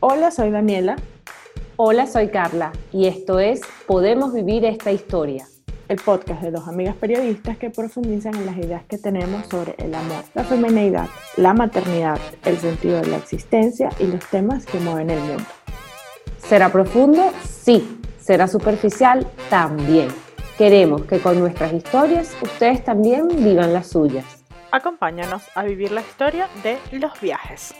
Hola, soy Daniela. Hola, soy Carla y esto es Podemos Vivir esta Historia. El podcast de dos amigas periodistas que profundizan en las ideas que tenemos sobre el amor, la feminidad, la maternidad, el sentido de la existencia y los temas que mueven el mundo. ¿Será profundo? Sí. ¿Será superficial? También. Queremos que con nuestras historias ustedes también vivan las suyas. Acompáñanos a vivir la historia de los viajes.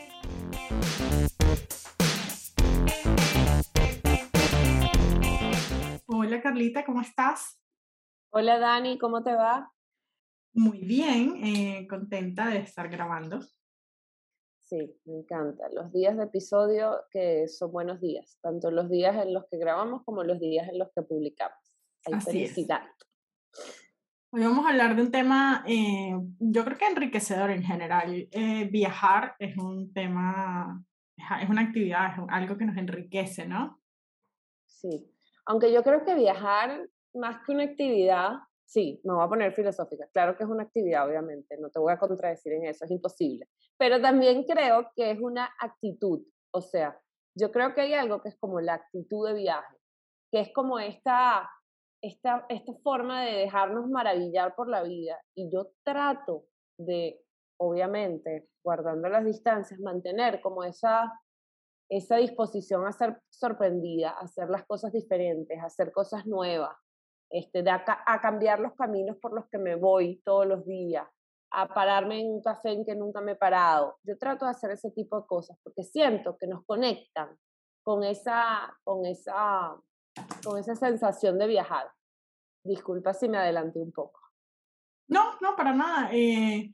Hola Carlita, ¿cómo estás? Hola Dani, ¿cómo te va? Muy bien, eh, contenta de estar grabando. Sí, me encanta. Los días de episodio que son buenos días, tanto los días en los que grabamos como los días en los que publicamos. Hay Así felicidad. Hoy vamos a hablar de un tema, eh, yo creo que enriquecedor en general. Eh, viajar es un tema, es una actividad, es algo que nos enriquece, ¿no? Sí, aunque yo creo que viajar, más que una actividad, sí, me voy a poner filosófica, claro que es una actividad, obviamente, no te voy a contradecir en eso, es imposible, pero también creo que es una actitud, o sea, yo creo que hay algo que es como la actitud de viaje, que es como esta, esta, esta forma de dejarnos maravillar por la vida, y yo trato de, obviamente, guardando las distancias, mantener como esa esa disposición a ser sorprendida, a hacer las cosas diferentes, a hacer cosas nuevas, este, de a, a, cambiar los caminos por los que me voy todos los días, a pararme en un café en que nunca me he parado. Yo trato de hacer ese tipo de cosas porque siento que nos conectan con esa, con esa, con esa sensación de viajar. Disculpa si me adelanté un poco. No, no, para nada. Eh,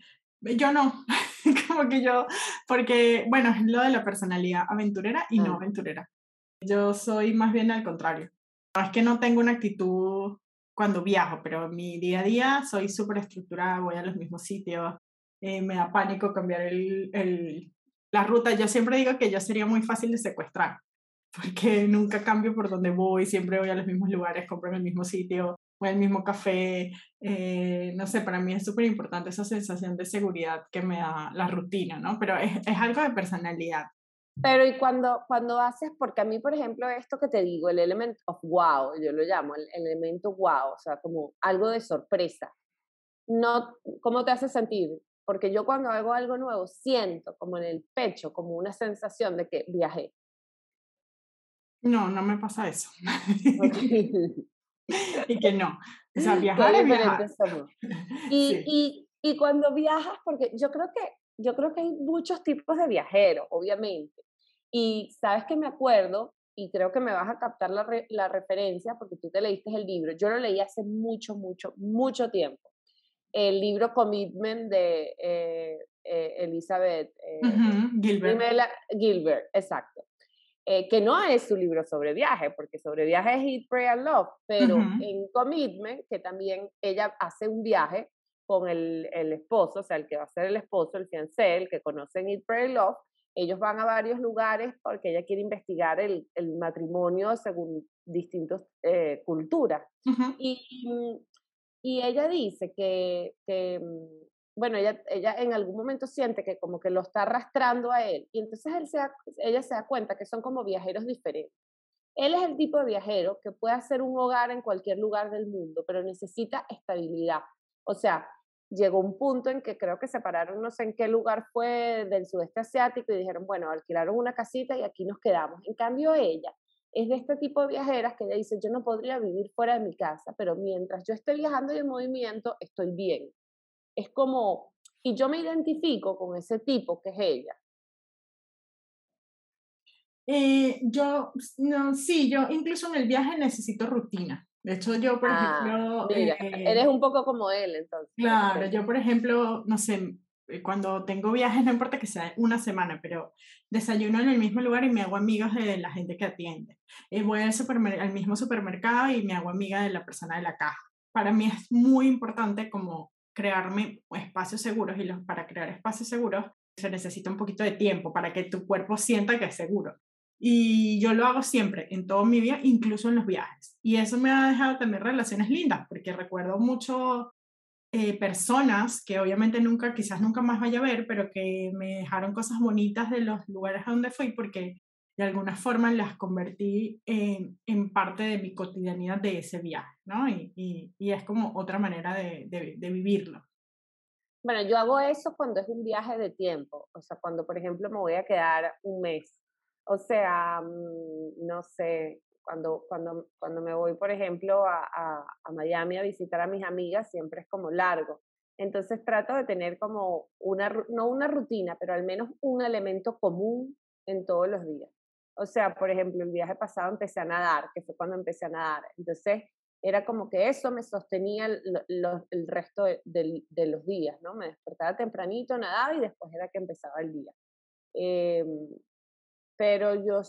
yo no. como que yo, porque, bueno, es lo de la personalidad aventurera y no ah. aventurera. Yo soy más bien al contrario. No es que no tengo una actitud cuando viajo, pero mi día a día soy súper estructurada, voy a los mismos sitios, eh, me da pánico cambiar el, el, la ruta. Yo siempre digo que yo sería muy fácil de secuestrar, porque nunca cambio por donde voy, siempre voy a los mismos lugares, compro en el mismo sitio, el mismo café, eh, no sé, para mí es súper importante esa sensación de seguridad que me da la rutina, ¿no? Pero es, es, algo de personalidad. Pero y cuando, cuando haces, porque a mí, por ejemplo, esto que te digo, el element of wow, yo lo llamo, el, el elemento wow, o sea, como algo de sorpresa, no, ¿cómo te hace sentir? Porque yo cuando hago algo nuevo siento como en el pecho, como una sensación de que viajé. No, no me pasa eso. y que no. O sea, viajar es viajar. Y, y, y cuando viajas, porque yo creo que yo creo que hay muchos tipos de viajeros, obviamente. Y sabes que me acuerdo, y creo que me vas a captar la, re, la referencia porque tú te leíste el libro. Yo lo leí hace mucho, mucho, mucho tiempo. El libro Commitment de eh, eh, Elizabeth eh, uh -huh, Gilbert. Gilbert, exacto eh, que no es su libro sobre viaje, porque sobre viaje es Eat, Pray and Love, pero uh -huh. en Commitment, que también ella hace un viaje con el, el, esposo, o sea, el que va a ser el esposo, el fiancé, el que conocen Eat, Pray and Love, ellos van a varios lugares porque ella quiere investigar el, el matrimonio según distintas eh, culturas. Uh -huh. y, y ella dice que, que bueno, ella, ella en algún momento siente que como que lo está arrastrando a él y entonces él se ella se da cuenta que son como viajeros diferentes. Él es el tipo de viajero que puede hacer un hogar en cualquier lugar del mundo, pero necesita estabilidad. O sea, llegó un punto en que creo que se pararon, no sé en qué lugar fue del sudeste asiático y dijeron, bueno, alquilaron una casita y aquí nos quedamos. En cambio, ella es de este tipo de viajeras que ella dice, yo no podría vivir fuera de mi casa, pero mientras yo esté viajando y en movimiento, estoy bien es como, y yo me identifico con ese tipo que es ella. Eh, yo, no, sí, yo incluso en el viaje necesito rutina. De hecho, yo, por ah, ejemplo... Mira, eh, eres un poco como él, entonces. Claro, yo, por ejemplo, no sé, eh, cuando tengo viajes, no importa que sea una semana, pero desayuno en el mismo lugar y me hago amigas de la gente que atiende. Eh, voy al, al mismo supermercado y me hago amiga de la persona de la caja. Para mí es muy importante como crearme espacios seguros y los, para crear espacios seguros se necesita un poquito de tiempo para que tu cuerpo sienta que es seguro. Y yo lo hago siempre, en todo mi vida, incluso en los viajes. Y eso me ha dejado también relaciones lindas, porque recuerdo mucho eh, personas que obviamente nunca, quizás nunca más vaya a ver, pero que me dejaron cosas bonitas de los lugares a donde fui, porque de alguna forma las convertí en, en parte de mi cotidianidad de ese viaje, ¿no? Y, y, y es como otra manera de, de, de, vivirlo. Bueno, yo hago eso cuando es un viaje de tiempo, o sea, cuando por ejemplo me voy a quedar un mes, o sea, mm, no sé, cuando, cuando, cuando me voy, por ejemplo, a, a, a Miami a visitar a mis amigas, siempre es como largo. Entonces trato de tener como una, no una rutina, pero al menos un elemento común en todos los días. O sea, por ejemplo, el viaje pasado empecé a nadar, que fue cuando empecé a nadar. Entonces, era como que eso me sostenía el, el resto de, de, los días, ¿no? Me despertaba tempranito, nadaba y después era que empezaba el día. Eh, pero yo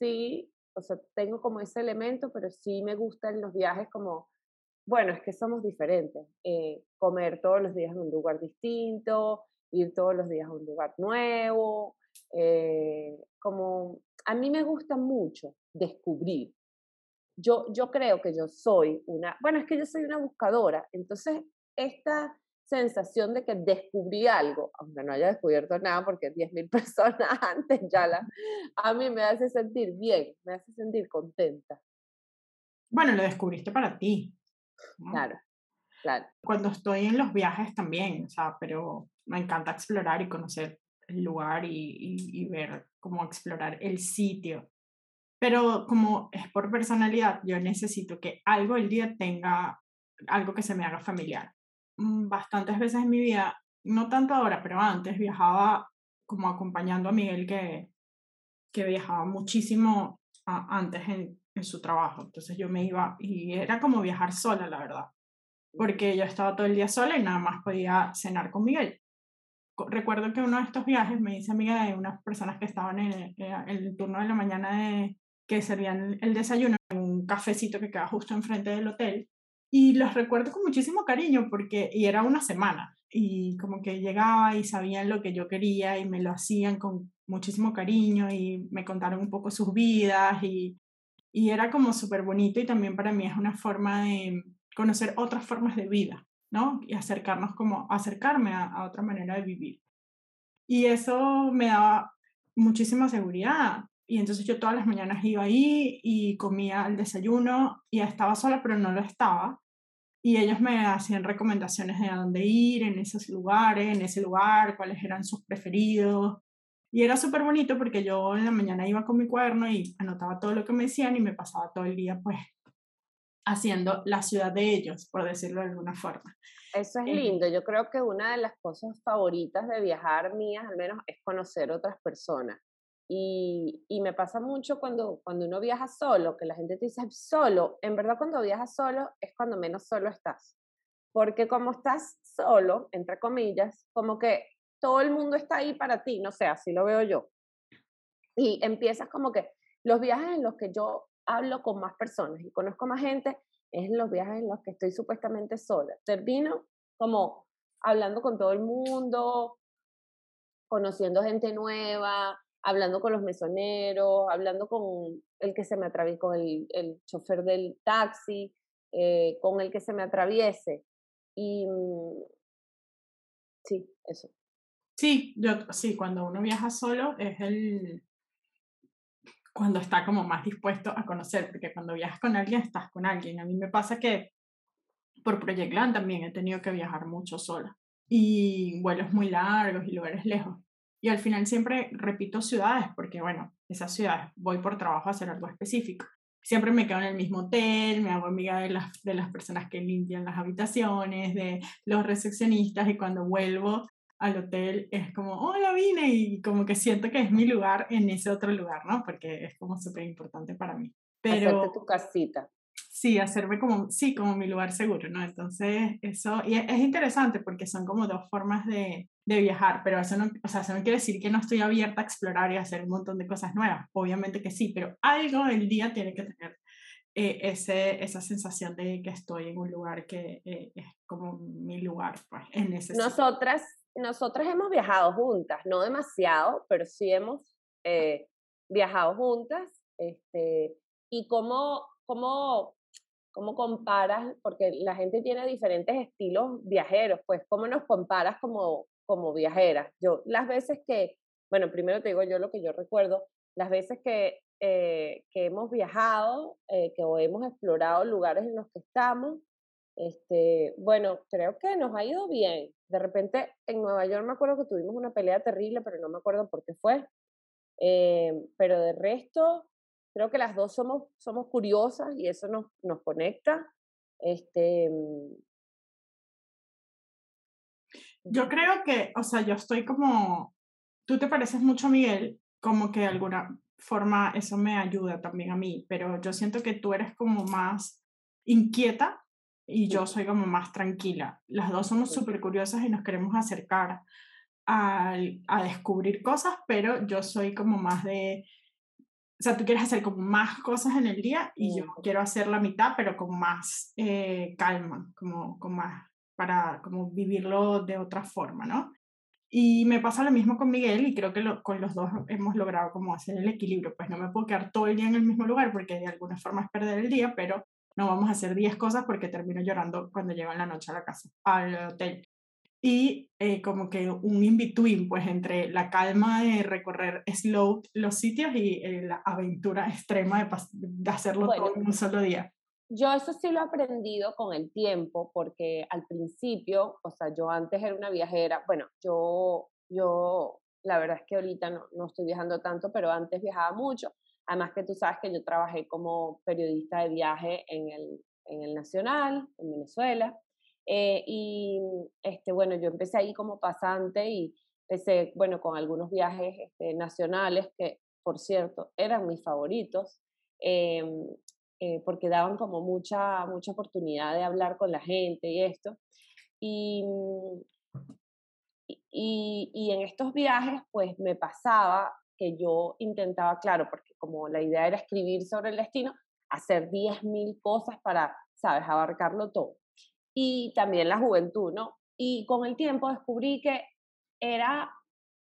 sí, o sea, tengo como ese elemento, pero sí me gustan los viajes como, bueno, es que somos diferentes. Eh, comer todos los días en un lugar distinto, ir todos los días a un lugar nuevo, eh, como a mí me gusta mucho descubrir. Yo, yo creo que yo soy una, bueno, es que yo soy una buscadora, entonces esta sensación de que descubrí algo, aunque no haya descubierto nada porque 10.000 personas antes ya la, a mí me hace sentir bien, me hace sentir contenta. Bueno, lo descubriste para ti. Claro, claro. Cuando estoy en los viajes también, o sea, pero me encanta explorar y conocer el lugar y, ver cómo explorar el sitio. Pero como es por personalidad, yo necesito que algo el día tenga algo que se me haga familiar. Mm, bastantes veces en mi vida, no tanto ahora, pero antes viajaba como acompañando a Miguel que, que viajaba muchísimo antes en, en su trabajo. Entonces yo me iba y era como viajar sola, la verdad. Porque yo estaba todo el día sola y nada más podía cenar con Miguel recuerdo que uno de estos viajes me dice amiga de unas personas que estaban en, el turno de la mañana de, que servían el desayuno en un cafecito que queda justo enfrente del hotel. Y los recuerdo con muchísimo cariño porque, era una semana, y como que llegaba y sabían lo que yo quería y me lo hacían con muchísimo cariño y me contaron un poco sus vidas y, y era como súper bonito y también para mí es una forma de conocer otras formas de vida. ¿No? Y acercarnos como, acercarme a, otra manera de vivir. Y eso me daba muchísima seguridad. Y entonces yo todas las mañanas iba ahí y comía el desayuno y estaba sola, pero no lo estaba. Y ellos me hacían recomendaciones de a dónde ir, en esos lugares, en ese lugar, cuáles eran sus preferidos. Y era súper bonito porque yo en la mañana iba con mi cuaderno y anotaba todo lo que me decían y me pasaba todo el día pues haciendo la ciudad de ellos, por decirlo de alguna forma. Eso es eh, lindo. Yo creo que una de las cosas favoritas de viajar mías, al menos, es conocer otras personas. Y, y, me pasa mucho cuando, cuando uno viaja solo, que la gente te dice solo. En verdad, cuando viajas solo es cuando menos solo estás. Porque como estás solo, entre comillas, como que todo el mundo está ahí para ti, no sé, así lo veo yo. Y empiezas como que los viajes en los que yo hablo con más personas y conozco más gente es en los viajes en los que estoy supuestamente sola. Termino como hablando con todo el mundo, conociendo gente nueva, hablando con los mesoneros, hablando con el que se me atraviese, con el, el chofer del taxi, eh, con el que se me atraviese. Y mm, sí, eso. Sí, yo sí, cuando uno viaja solo es el, cuando está como más dispuesto a conocer, porque cuando viajas con alguien estás con alguien. A mí me pasa que por Project Land también he tenido que viajar mucho sola y vuelos muy largos y lugares lejos. Y al final siempre repito ciudades porque, bueno, esas ciudades voy por trabajo a hacer algo específico. Siempre me quedo en el mismo hotel, me hago amiga de las, de las personas que limpian las habitaciones, de los recepcionistas y cuando vuelvo al hotel es como, hola, vine y como que siento que es mi lugar en ese otro lugar, ¿no? Porque es como súper importante para mí. Pero, Hacerte tu casita. Sí, hacerme como, sí, como mi lugar seguro, ¿no? Entonces, eso, y es, interesante porque son como dos formas de, de, viajar, pero eso no, o sea, eso no quiere decir que no estoy abierta a explorar y hacer un montón de cosas nuevas, obviamente que sí, pero algo el día tiene que tener eh, ese, esa sensación de que estoy en un lugar que eh, es como mi lugar, pues, en ese Nosotras nosotras hemos viajado juntas, no demasiado, pero sí hemos eh, viajado juntas. Este, ¿Y cómo, cómo, cómo comparas? Porque la gente tiene diferentes estilos viajeros, pues, ¿cómo nos comparas como, como viajeras? Yo, las veces que, bueno, primero te digo yo lo que yo recuerdo, las veces que, eh, que hemos viajado, eh, que hemos explorado lugares en los que estamos, este, bueno, creo que nos ha ido bien. De repente en Nueva York me acuerdo que tuvimos una pelea terrible, pero no me acuerdo por qué fue. Eh, pero de resto, creo que las dos somos, somos curiosas y eso nos, nos conecta. Este, mm, yo creo que, o sea, yo estoy como, tú te pareces mucho a Miguel, como que de alguna forma eso me ayuda también a mí, pero yo siento que tú eres como más inquieta y yo soy como más tranquila. Las dos somos súper curiosas y nos queremos acercar a, a, descubrir cosas, pero yo soy como más de, o sea, tú quieres hacer como más cosas en el día y yo quiero hacer la mitad, pero con más eh, calma, como con más para como vivirlo de otra forma, ¿no? Y me pasa lo mismo con Miguel y creo que con los dos hemos logrado como hacer el equilibrio. Pues no me puedo quedar todo el día en el mismo lugar porque de alguna forma es perder el día, pero no vamos a hacer 10 cosas porque termino llorando cuando llego en la noche a la casa, al hotel. Y eh, como que un in-between, pues entre la calma de recorrer slow los sitios y eh, la aventura extrema de, de hacerlo todo en un solo día. Yo eso sí lo he aprendido con el tiempo, porque al principio, o sea, yo antes era una viajera, bueno, yo, yo, la verdad es que ahorita no, no estoy viajando tanto, pero antes viajaba mucho. Además que tú sabes que yo trabajé como periodista de viaje en el, en el Nacional, en Venezuela. Eh, y este, bueno, yo empecé ahí como pasante y empecé, bueno, con algunos viajes este, nacionales que, por cierto, eran mis favoritos. Eh, eh, porque daban como mucha, mucha oportunidad de hablar con la gente y esto. Y, y, y, en estos viajes, pues me pasaba que yo intentaba, claro, porque como la idea era escribir sobre el destino, hacer 10.000 cosas para, sabes, abarcarlo todo. Y también la juventud, ¿no? Y con el tiempo descubrí que era,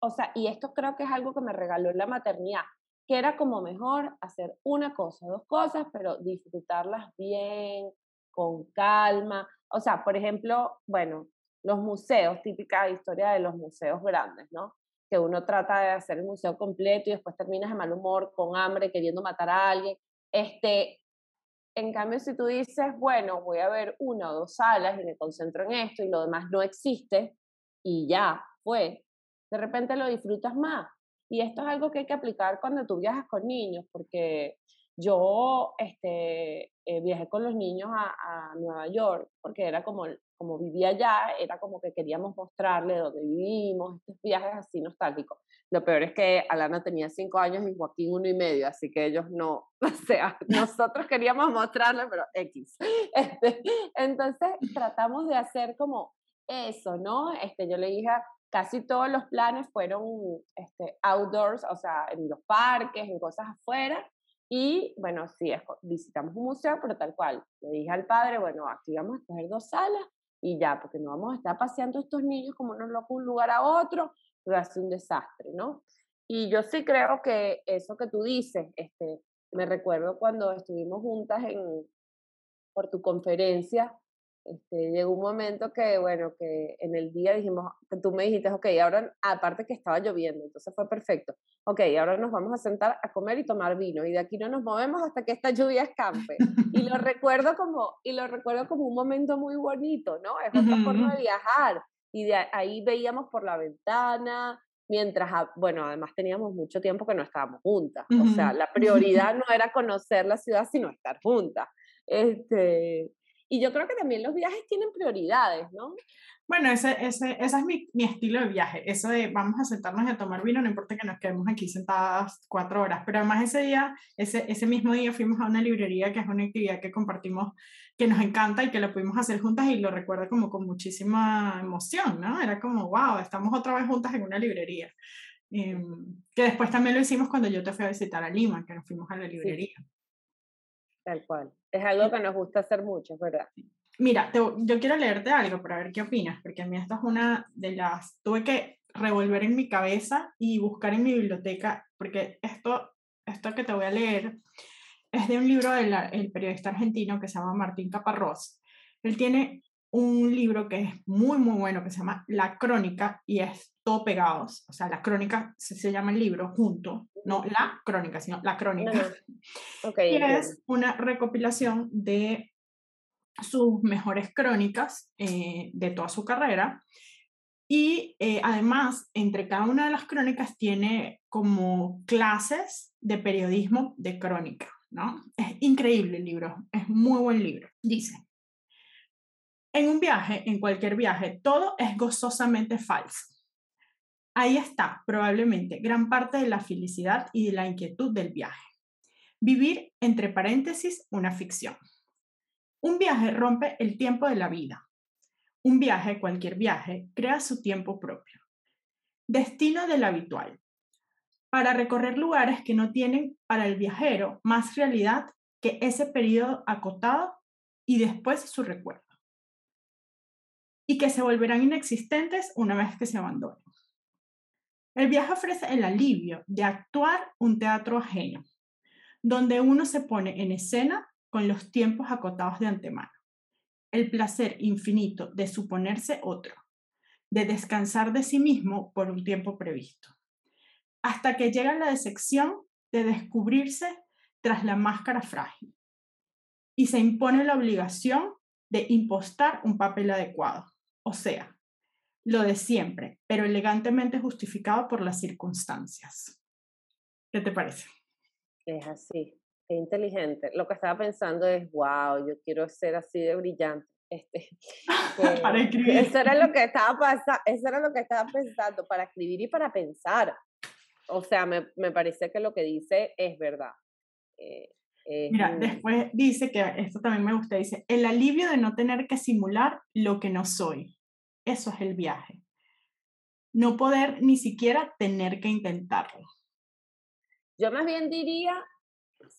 o sea, y esto creo que es algo que me regaló la maternidad, que era como mejor hacer una cosa, dos cosas, pero disfrutarlas bien, con calma. O sea, por ejemplo, bueno, los museos, típica historia de los museos grandes, ¿no? Que uno trata de hacer el museo completo y después terminas de mal humor, con hambre, queriendo matar a alguien. Este, en cambio, si tú dices, bueno, voy a ver una o dos salas y me concentro en esto y lo demás no existe y ya fue, de repente lo disfrutas más. Y esto es algo que hay que aplicar cuando tú viajas con niños, porque yo este, eh, viajé con los niños a, a, Nueva York, porque era como, como vivía allá, era como que queríamos mostrarle dónde vivimos, estos viajes así nostálgicos. Lo peor es que Alana tenía cinco años y Joaquín uno y medio, así que ellos no, o sea, nosotros queríamos mostrarle, pero X. Este, entonces tratamos de hacer como eso, ¿no? Este, yo le dije casi todos los planes fueron este, outdoors, o sea, en los parques, en cosas afuera. Y bueno, sí, visitamos un museo, pero tal cual. Le dije al padre, bueno, aquí vamos a coger dos salas y ya, porque no vamos a estar paseando estos niños como unos locos de un lugar a otro, a ser un desastre, ¿no? Y yo sí creo que eso que tú dices, este, me recuerdo cuando estuvimos juntas en, por tu conferencia, este, llegó un momento que, bueno, que en el día dijimos, que tú me dijiste, ok, ahora, aparte que estaba lloviendo, entonces fue perfecto, ok, ahora nos vamos a sentar a comer y tomar vino, y de aquí no nos movemos hasta que esta lluvia escampe. Y lo recuerdo como, y lo recuerdo como un momento muy bonito, ¿no? Es otra forma de viajar. Y de ahí veíamos por la ventana, mientras, bueno, además teníamos mucho tiempo que no estábamos juntas. O sea, la prioridad no era conocer la ciudad, sino estar juntas. Este, y yo creo que también los viajes tienen prioridades, ¿no? Bueno, ese, ese, ese es mi, mi, estilo de viaje, eso de vamos a sentarnos y a tomar vino, no importa que nos quedemos aquí sentadas cuatro horas, pero además ese día, ese, ese mismo día fuimos a una librería que es una actividad que compartimos, que nos encanta y que lo pudimos hacer juntas y lo recuerdo como con muchísima emoción, ¿no? Era como, wow, estamos otra vez juntas en una librería. Em, que después también lo hicimos cuando yo te fui a visitar a Lima, que nos fuimos a la librería. Tal cual. Es algo que nos gusta hacer mucho, ¿verdad? Mira, yo quiero leerte algo para ver qué opinas, porque a mí esta es una de las... Tuve que revolver en mi cabeza y buscar en mi biblioteca, porque esto, esto que te voy a leer es de un libro del periodista argentino que se llama Martín Caparrós. Él tiene un libro que es muy, muy bueno, que se llama La Crónica, y es todo pegados, o sea, la crónica se, se llama el libro junto, no la crónica, sino la crónica. Okay, y es una recopilación de sus mejores crónicas eh, de toda su carrera. Y eh, además, entre cada una de las crónicas tiene como clases de periodismo de crónica, ¿no? Es increíble el libro, es muy buen libro. Dice, en un viaje, en cualquier viaje, todo es gozosamente falso. Ahí está, probablemente, gran parte de la felicidad y de la inquietud del viaje. Vivir, entre paréntesis, una ficción. Un viaje rompe el tiempo de la vida. Un viaje, cualquier viaje, crea su tiempo propio. Destino del habitual. Para recorrer lugares que no tienen para el viajero más realidad que ese periodo acotado y después su recuerdo. Y que se volverán inexistentes una vez que se abandonen. El viaje ofrece el alivio de actuar un teatro ajeno, donde uno se pone en escena con los tiempos acotados de antemano. El placer infinito de suponerse otro, de descansar de sí mismo por un tiempo previsto, hasta que llega la decepción de descubrirse tras la máscara frágil y se impone la obligación de impostar un papel adecuado, o sea, lo de siempre, pero elegantemente justificado por las circunstancias. ¿Qué te parece? Es así inteligente. Lo que estaba pensando es, wow, yo quiero ser así de brillante. Este, para escribir. Eso era lo que estaba eso era lo que estaba pensando, para escribir y para pensar. O sea, me, me parece que lo que dice es verdad. Eh, Mira, después dice que esto también me gusta, dice, el alivio de no tener que simular lo que no soy. Eso es el viaje. No poder ni siquiera tener que intentarlo. Yo más bien diría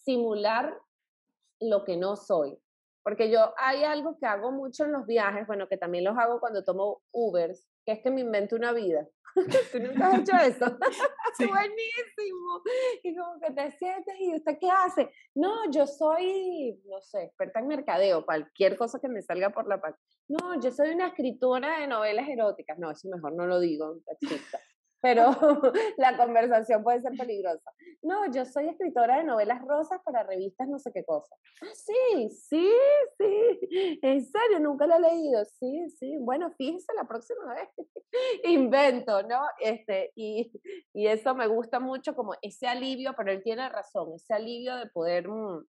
simular lo que no soy. Porque yo hay algo que hago mucho en los viajes, bueno, que también los hago cuando tomo Ubers, que es que me invento una vida. ¿Tú nunca has hecho eso? Sí. Buenísimo. Y como que te sientes y usted qué hace. No, yo soy, no sé, experta en mercadeo, cualquier cosa que me salga por la parte. No, yo soy una escritora de novelas eróticas. No, eso mejor no lo digo, taxista pero la conversación puede ser peligrosa. No, yo soy escritora de novelas rosas para revistas no sé qué cosa. Ah, sí, sí, sí. En serio, nunca lo he leído. Sí, sí. Bueno, fíjese la próxima vez. Invento, ¿no? Este, y, y eso me gusta mucho como ese alivio, pero él tiene razón, ese alivio de poder... Mm,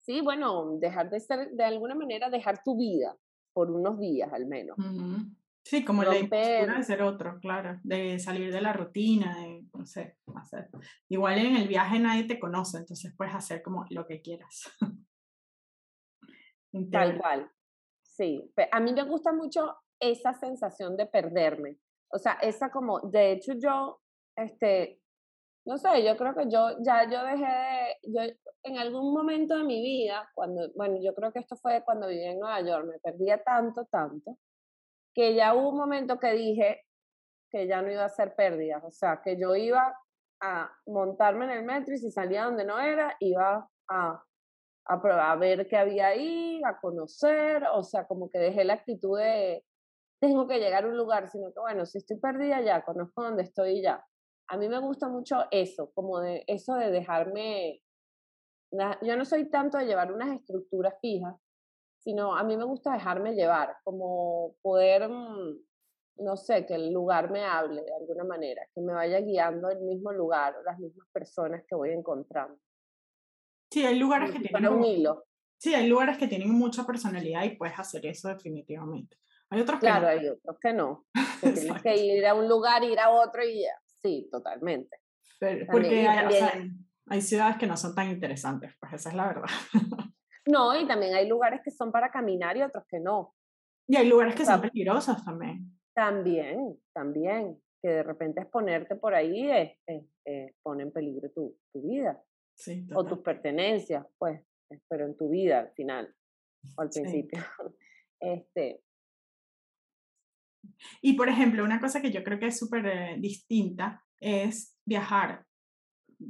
sí, bueno, dejar de ser, de alguna manera, dejar tu vida por unos días al menos. Sí, como la impostura de ser otro, claro, de salir de la rutina, de, no sé, hacer. Igual en el viaje nadie te conoce, entonces puedes hacer como lo que quieras. Tal cual, sí. A mí me gusta mucho esa sensación de perderme. O sea, esa como, de hecho yo, este, no sé, yo creo que yo, ya yo dejé de, yo en algún momento de mi vida, cuando, bueno, yo creo que esto fue cuando viví en Nueva York, me perdía tanto, tanto, que ya hubo un momento que dije que ya no iba a ser pérdidas, o sea, que yo iba a montarme en el metro y si salía donde no era, iba a, a, probar, a ver qué había ahí, a conocer, o sea, como que dejé la actitud de tengo que llegar a un lugar, sino que bueno, si estoy perdida ya, conozco dónde estoy ya. A mí me gusta mucho eso, como de eso de dejarme, yo no soy tanto de llevar unas estructuras fijas, sino a mí me gusta dejarme llevar, como poder, mm, no sé, que el lugar me hable de alguna manera, que me vaya guiando el mismo lugar, las mismas personas que voy encontrando. Sí, hay lugares que tienen... un hilo. Sí, hay lugares que tienen mucha personalidad y puedes hacer eso definitivamente. Hay otros que claro, hay otros que no. Que tienes que ir a un lugar, ir a otro y ya. Sí, totalmente. porque hay, hay ciudades que no son tan interesantes, pues esa es la verdad. No, y también hay lugares que son para caminar y otros que no. Y hay lugares que son peligrosos también. También, también. Que de repente exponerte por ahí es, pone en peligro tu, tu vida. Sí, o tus pertenencias, pues, pero en tu vida al final, o al principio. este. Y por ejemplo, una cosa que yo creo que es súper eh, distinta es viajar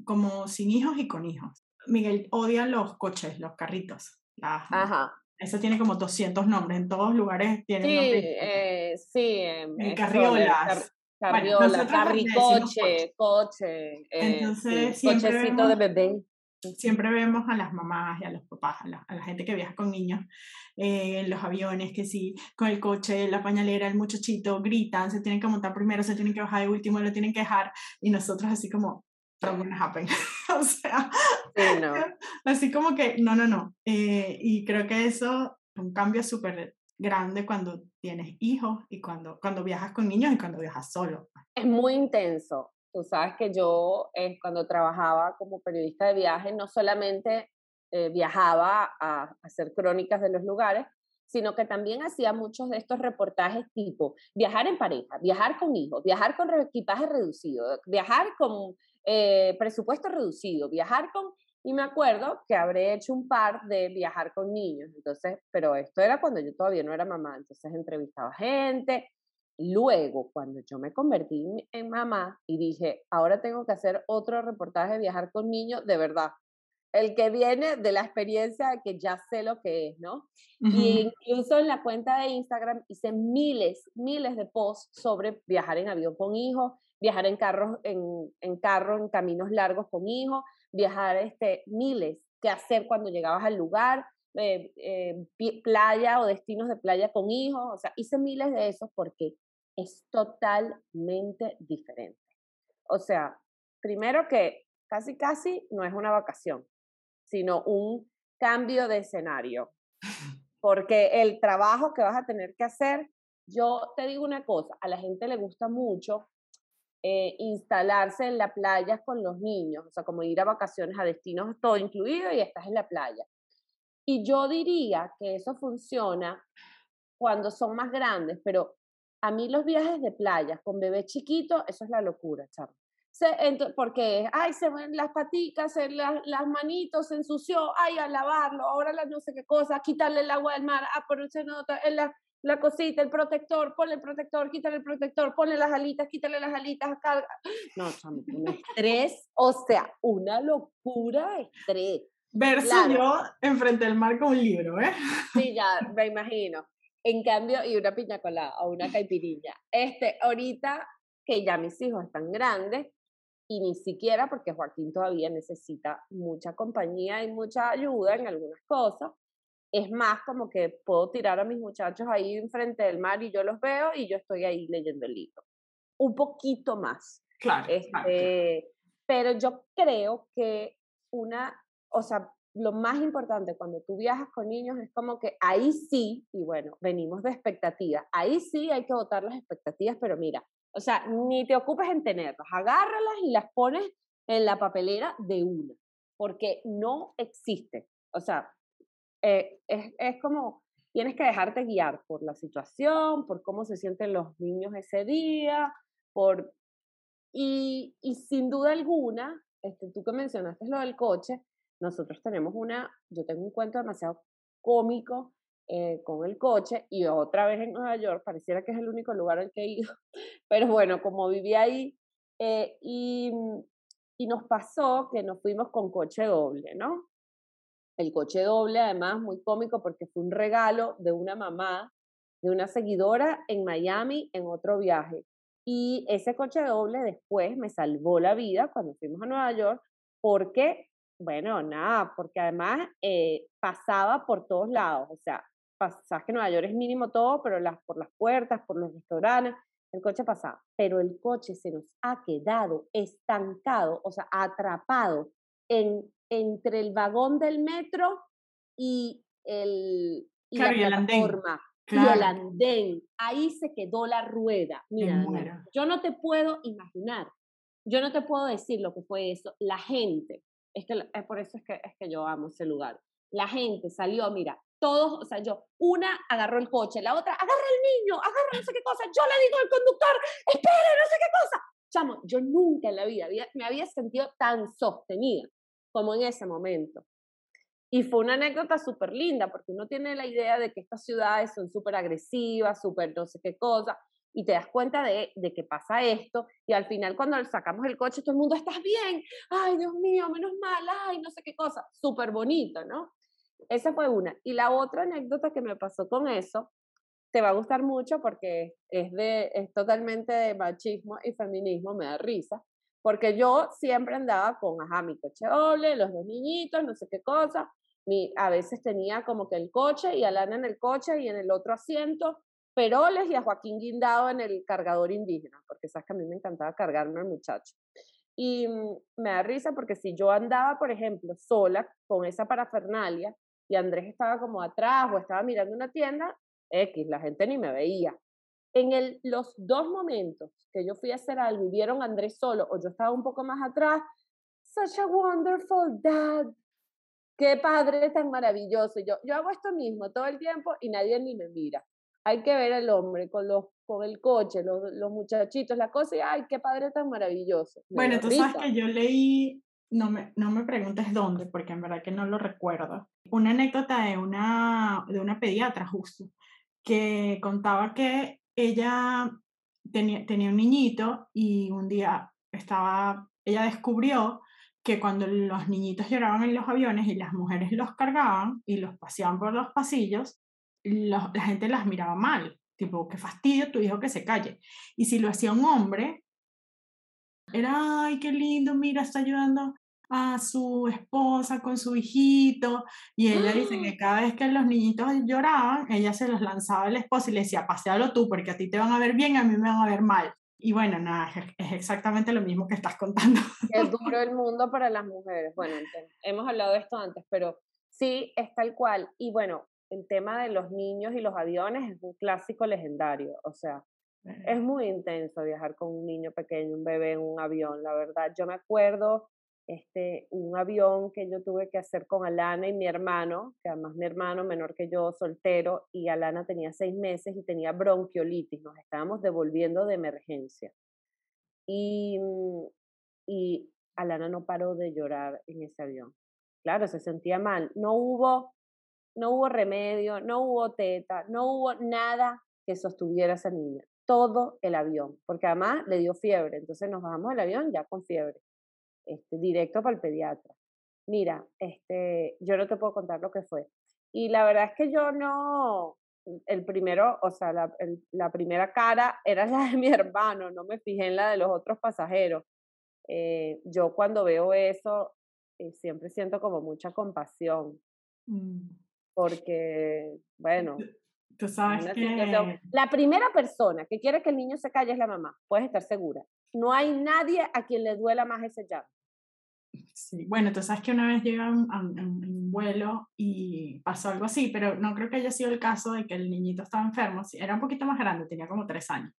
como sin hijos y con hijos. Miguel odia los coches, los carritos. Ajá. Eso tiene como 200 nombres, en todos lugares tiene sí, eh, eh, sí, en carriolas. Carriola, carricoche, coche, eh, Entonces, cochecito de bebé. Siempre vemos a las mamás y a los papás, a la, gente que viaja con niños eh, en los aviones, que sí, con el coche, la pañalera, el muchachito, gritan, se tienen que montar primero, se tienen que bajar de último, lo tienen que dejar, y nosotros así como, gonna happen. o sea, así como que, no, no, no. Eh, y creo que eso es un cambio súper grande cuando tienes hijos y cuando, cuando viajas con niños y cuando viajas solo. Es muy intenso. Tú sabes que yo eh, cuando trabajaba como periodista de viaje no solamente eh, viajaba a, hacer crónicas de los lugares, sino que también hacía muchos de estos reportajes tipo viajar en pareja, viajar con hijos, viajar con equipaje reducido, viajar con eh, presupuesto reducido, viajar con y me acuerdo que habré hecho un par de viajar con niños, entonces, pero esto era cuando yo todavía no era mamá, entonces entrevistaba gente. Luego, cuando yo me convertí en mamá y dije, ahora tengo que hacer otro reportaje de viajar con niños, de verdad, el que viene de la experiencia de que ya sé lo que es, ¿no? Y incluso en la cuenta de Instagram hice miles, miles de posts sobre viajar en avión con hijos, viajar en carros, en, en carro, en caminos largos con hijos, viajar este, miles, qué hacer cuando llegabas al lugar, eh, eh, playa o destinos de playa con hijos, o sea, hice miles de esos porque es totalmente diferente. O sea, primero que casi casi no es una vacación, sino un cambio de escenario, porque el trabajo que vas a tener que hacer, yo te digo una cosa, a la gente le gusta mucho eh, instalarse en la playa con los niños, o sea, como ir a vacaciones a destinos, todo incluido y estás en la playa. Y yo diría que eso funciona cuando son más grandes, pero a mí los viajes de playa con bebé chiquito, eso es la locura, Charles. porque, ay, se ven las paticas, las, las manitos, se ensució, ay, a lavarlo, ahora las no sé qué cosa, quitarle el agua del mar, ah, pero se nota, en la, la cosita, el protector, ponle el protector, quítale el protector, ponle las alitas, quítale las alitas, carga. No, chamo, un estrés, o sea, una locura estrés. Verso yo enfrente del mar con un libro, ¿eh? Sí, ya, me imagino. En cambio, y una piña colada o una caipiriña. Este, ahorita que ya mis hijos están grandes, y ni siquiera porque Joaquín todavía necesita mucha compañía y mucha ayuda en algunas cosas, es más como que puedo tirar a mis muchachos ahí enfrente del mar y yo los veo y yo estoy ahí leyendo el libro. Un poquito más. Claro, este, Pero yo creo que una, o sea, lo más importante cuando tú viajas con niños es como que ahí sí, y bueno, venimos de expectativas, ahí sí hay que votar las expectativas, pero mira, o sea, ni te ocupes en tenerlas, agárralas y las pones en la papelera de una, porque no existe. O sea, eh, es, es, como, tienes que dejarte guiar por la situación, por cómo se sienten los niños ese día, por... Y, y sin duda alguna, este, tú que mencionaste lo del coche, nosotros tenemos una, yo tengo un cuento demasiado cómico eh, con el coche y otra vez en Nueva York, pareciera que es el único lugar al que he ido, pero bueno, como viví ahí eh, y, y nos pasó que nos fuimos con coche doble, ¿no? El coche doble, además, muy cómico porque fue un regalo de una mamá, de una seguidora en Miami en otro viaje. Y ese coche doble después me salvó la vida cuando fuimos a Nueva York porque, bueno, nada, porque además eh, pasaba por todos lados. O sea, sabes que Nueva York es mínimo todo, pero las, por las puertas, por los restaurantes, el coche pasaba. Pero el coche se nos ha quedado estancado, o sea, atrapado en entre el vagón del metro y, el, y la plataforma. Y el andén. Ahí se quedó la rueda. Mira, yo no te puedo imaginar. Yo no te puedo decir lo que fue eso. La gente, es que es por eso es que, es que yo amo ese lugar. La gente salió, mira, todos, o sea, yo, una agarró el coche, la otra, agarra el niño, agarra no sé qué cosa, yo le digo al conductor, espere, no sé qué cosa. Chamo, yo nunca en la vida me había sentido tan sostenida como en ese momento. Y fue una anécdota súper linda, porque uno tiene la idea de que estas ciudades son súper agresivas, súper no sé qué cosa, y te das cuenta de, de, que pasa esto, y al final cuando sacamos el coche, todo el mundo, ¿estás bien? Ay, Dios mío, menos mal, ay, no sé qué cosa, súper bonito, ¿no? Esa fue una. Y la otra anécdota que me pasó con eso te va a gustar mucho porque es, de, es totalmente de machismo y feminismo, me da risa, porque yo siempre andaba con, ajá, mi coche doble, los dos niñitos, no sé qué cosa, mi, a veces tenía como que el coche y a en el coche y en el otro asiento, Peroles y a Joaquín Guindado en el cargador indígena, porque sabes que a mí me encantaba cargarme al muchacho. Y mm, me da risa porque si yo andaba, por ejemplo, sola con esa parafernalia y Andrés estaba como atrás o estaba mirando una tienda, X, la gente ni me veía. En el, los dos momentos que yo fui a hacer algo y vieron a Andrés solo o yo estaba un poco más atrás, such a wonderful dad. Qué padre tan maravilloso. Yo, yo hago esto mismo todo el tiempo y nadie ni me mira hay que ver al hombre con los con el coche, los, los muchachitos, la cosa, y ay, qué padre tan maravilloso. bueno, tú sabes que yo leí, no me, no me preguntes dónde, porque en verdad que no lo recuerdo, una anécdota de una, de una pediatra justo, que contaba que ella tenía, tenía un niñito y un día estaba, ella descubrió que cuando los niñitos lloraban en los aviones y las mujeres los cargaban y los paseaban por los pasillos, la, gente las miraba mal, tipo, qué fastidio tu hijo que se calle. Y si lo hacía un hombre, era, ay, qué lindo, mira, está ayudando a su esposa con su hijito. Y ella dice que ¡Ah! cada vez que los niñitos lloraban, ella se los lanzaba al esposo y le decía, pasealo tú, porque a ti te van a ver bien, a mí me van a ver mal. Y bueno, nada, es exactamente lo mismo que estás contando. Es duro el mundo para las mujeres. Bueno, hemos hablado de esto antes, pero sí es tal cual. Y bueno, el tema de los niños y los aviones es un clásico legendario, o sea, es muy intenso viajar con un niño pequeño, un bebé en un avión, la verdad. Yo me acuerdo este, un avión que yo tuve que hacer con Alana y mi hermano, que además mi hermano menor que yo, soltero, y Alana tenía seis meses y tenía bronquiolitis, nos estábamos devolviendo de emergencia. Y, mm, y Alana no paró de llorar en ese avión. Claro, se sentía mal. No hubo no hubo remedio, no hubo teta, no hubo nada que sostuviera a esa niña. Todo el avión, porque además le dio fiebre. Entonces nos bajamos del avión ya con fiebre, este, directo para el pediatra. Mira, este, yo no te puedo contar lo que fue. Y la verdad es que yo no, el primero, o sea, la, la primera cara era la de mi hermano, no me fijé en la de los otros pasajeros. Eh, yo cuando veo eso, eh, siempre siento como mucha compasión. Mm porque, bueno, tú sabes que... La primera persona que quiere que el niño se calle es la mamá, puedes estar segura. No hay nadie a quien le duela más ese llanto. Sí, bueno, tú sabes que una vez llega un, un, vuelo y pasó algo así, pero no creo que haya sido el caso de que el niñito estaba enfermo, era un poquito más grande, tenía como tres años.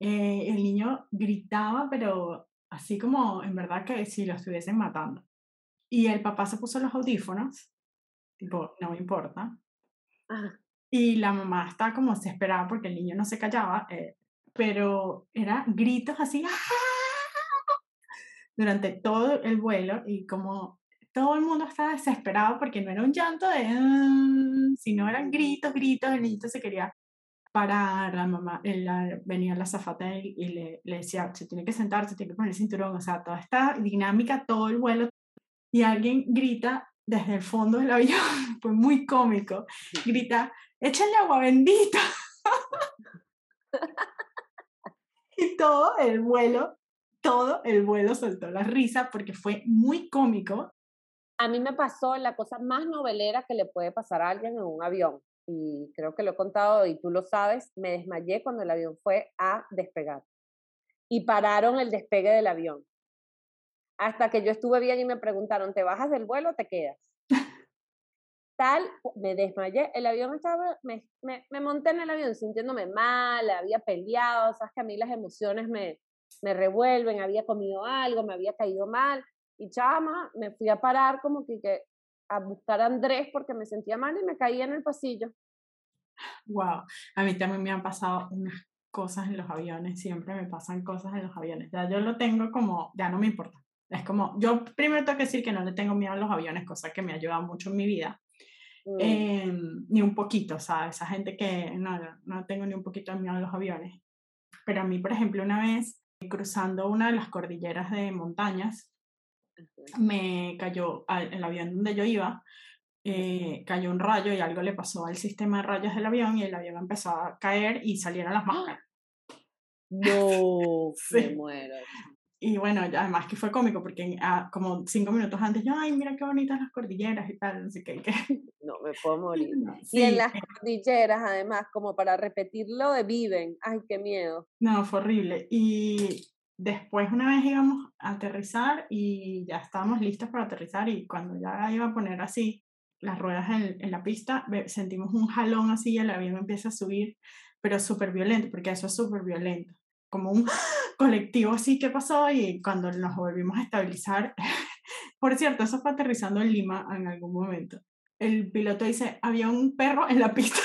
Eh, el niño gritaba, pero así como en verdad que si lo estuviesen matando. Y el papá se puso los audífonos tipo, no me importa. Y la mamá estaba como desesperada porque el niño no se callaba, eh, pero era gritos así ¡ah! durante todo el vuelo y como todo el mundo estaba desesperado porque no era un llanto de, ah", sino eran gritos, gritos, el niño se quería parar, la mamá, venía la zafata y, le, le, decía, se tiene que sentar, se tiene que poner el cinturón, o sea, toda esta dinámica, todo el vuelo, y alguien grita desde el fondo del avión, fue muy cómico, grita, échale agua bendita. y todo el vuelo, todo el vuelo soltó la risa porque fue muy cómico. A mí me pasó la cosa más novelera que le puede pasar a alguien en un avión. Y creo que lo he contado y tú lo sabes, me desmayé cuando el avión fue a despegar. Y pararon el despegue del avión hasta que yo estuve bien y me preguntaron, ¿te bajas del vuelo o te quedas? Tal, me desmayé, el avión estaba, me, me, monté en el avión sintiéndome mal, había peleado, sabes que a mí las emociones me, me revuelven, había comido algo, me había caído mal, y chama, me fui a parar como que, que a buscar a Andrés porque me sentía mal y me caí en el pasillo. Wow, a mí también me han pasado unas cosas en los aviones, siempre me pasan cosas en los aviones, ya yo lo tengo como, ya no me importa, es como, yo primero tengo que decir que no le tengo miedo a los aviones, cosa que me ha ayudado mucho en mi vida. Mm. Em, ni un poquito, ¿sabes? Esa gente que no, no tengo ni un poquito de miedo a los aviones. Pero a mí, por ejemplo, una vez cruzando una de las cordilleras de montañas, me cayó el avión donde yo iba, eh, cayó un rayo y algo le pasó al sistema de rayos del avión y el avión empezó a caer y salieron las máscaras. No, me muero. Y bueno, además que fue cómico porque ah, como cinco minutos antes yo, ay, mira qué bonitas las cordilleras y tal, así que... No, me puedo morir. y en las eh cordilleras, además, como para repetirlo de Viven, ay, qué miedo. No, fue horrible. Y después una vez íbamos a aterrizar y ya estábamos listos para aterrizar y cuando ya iba a poner así las ruedas en, en la pista, sentimos un jalón así y el avión empieza a subir, pero súper violento, porque eso es súper violento como un colectivo así que pasó y cuando nos volvimos a estabilizar, por cierto, eso fue aterrizando en Lima en algún momento. El piloto dice, había un perro en la pista.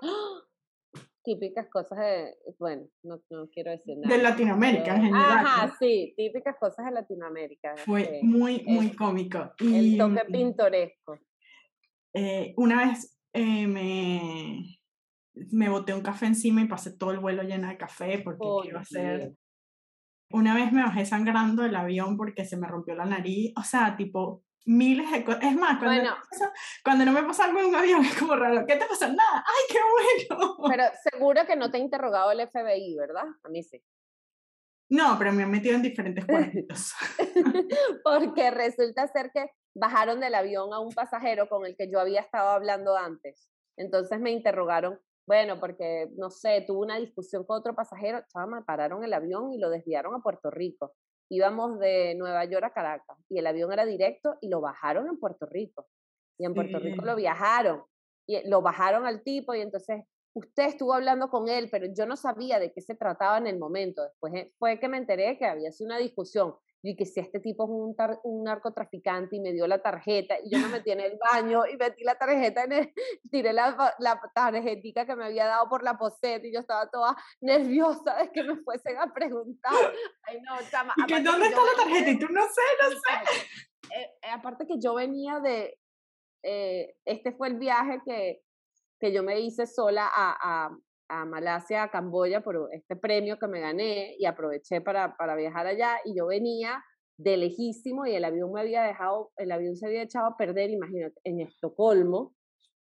Típicas cosas de, bueno, no, no quiero decir nada. De Latinoamérica en general. Ajá, sí, típicas cosas de Latinoamérica. Fue este, muy, muy cómico. Y, el toque pintoresco. Eh, una vez eh, me, me boté un café encima y pasé todo el vuelo lleno de café porque iba a ser... Una vez me bajé sangrando del avión porque se me rompió la nariz, o sea, tipo miles de cosas. Es más, cuando, no cuando no me pasa algo en un avión es como raro, ¿qué te pasa? Nada, ¡ay, qué bueno! Pero seguro que no te ha interrogado el FBI, ¿verdad? A mí sí. No, pero me han metido en diferentes cuartitos. porque resulta ser que bajaron del avión a un pasajero con el que yo había estado hablando antes. Entonces me interrogaron bueno, porque, no sé, tuvo una discusión con otro pasajero, chama, pararon el avión y lo desviaron a Puerto Rico. Íbamos de Nueva York a Caracas y el avión era directo y lo bajaron en Puerto Rico. Y en Puerto Rico lo viajaron y lo bajaron al tipo y entonces usted estuvo hablando con él, pero yo no sabía de qué se trataba en el momento. Después eh, fue que me enteré que había sido una discusión y que si este tipo es un, un, narcotraficante y me dio la tarjeta y yo me metí en el baño y metí la tarjeta en el, tiré la, la tarjetita que me había dado por la poseta y yo estaba toda nerviosa de que me fuesen a preguntar. Ay, no, chama. ¿Y que dónde está la tarjeta? Y tú no sé, no sé. Eh, eh, aparte que yo venía de, eh, este fue el viaje que, que yo me hice sola a, a, a Malasia, a Camboya, por este premio que me gané y aproveché para, para viajar allá y yo venía de lejísimo y el avión me había dejado, el avión se había echado a perder, imagínate, en Estocolmo,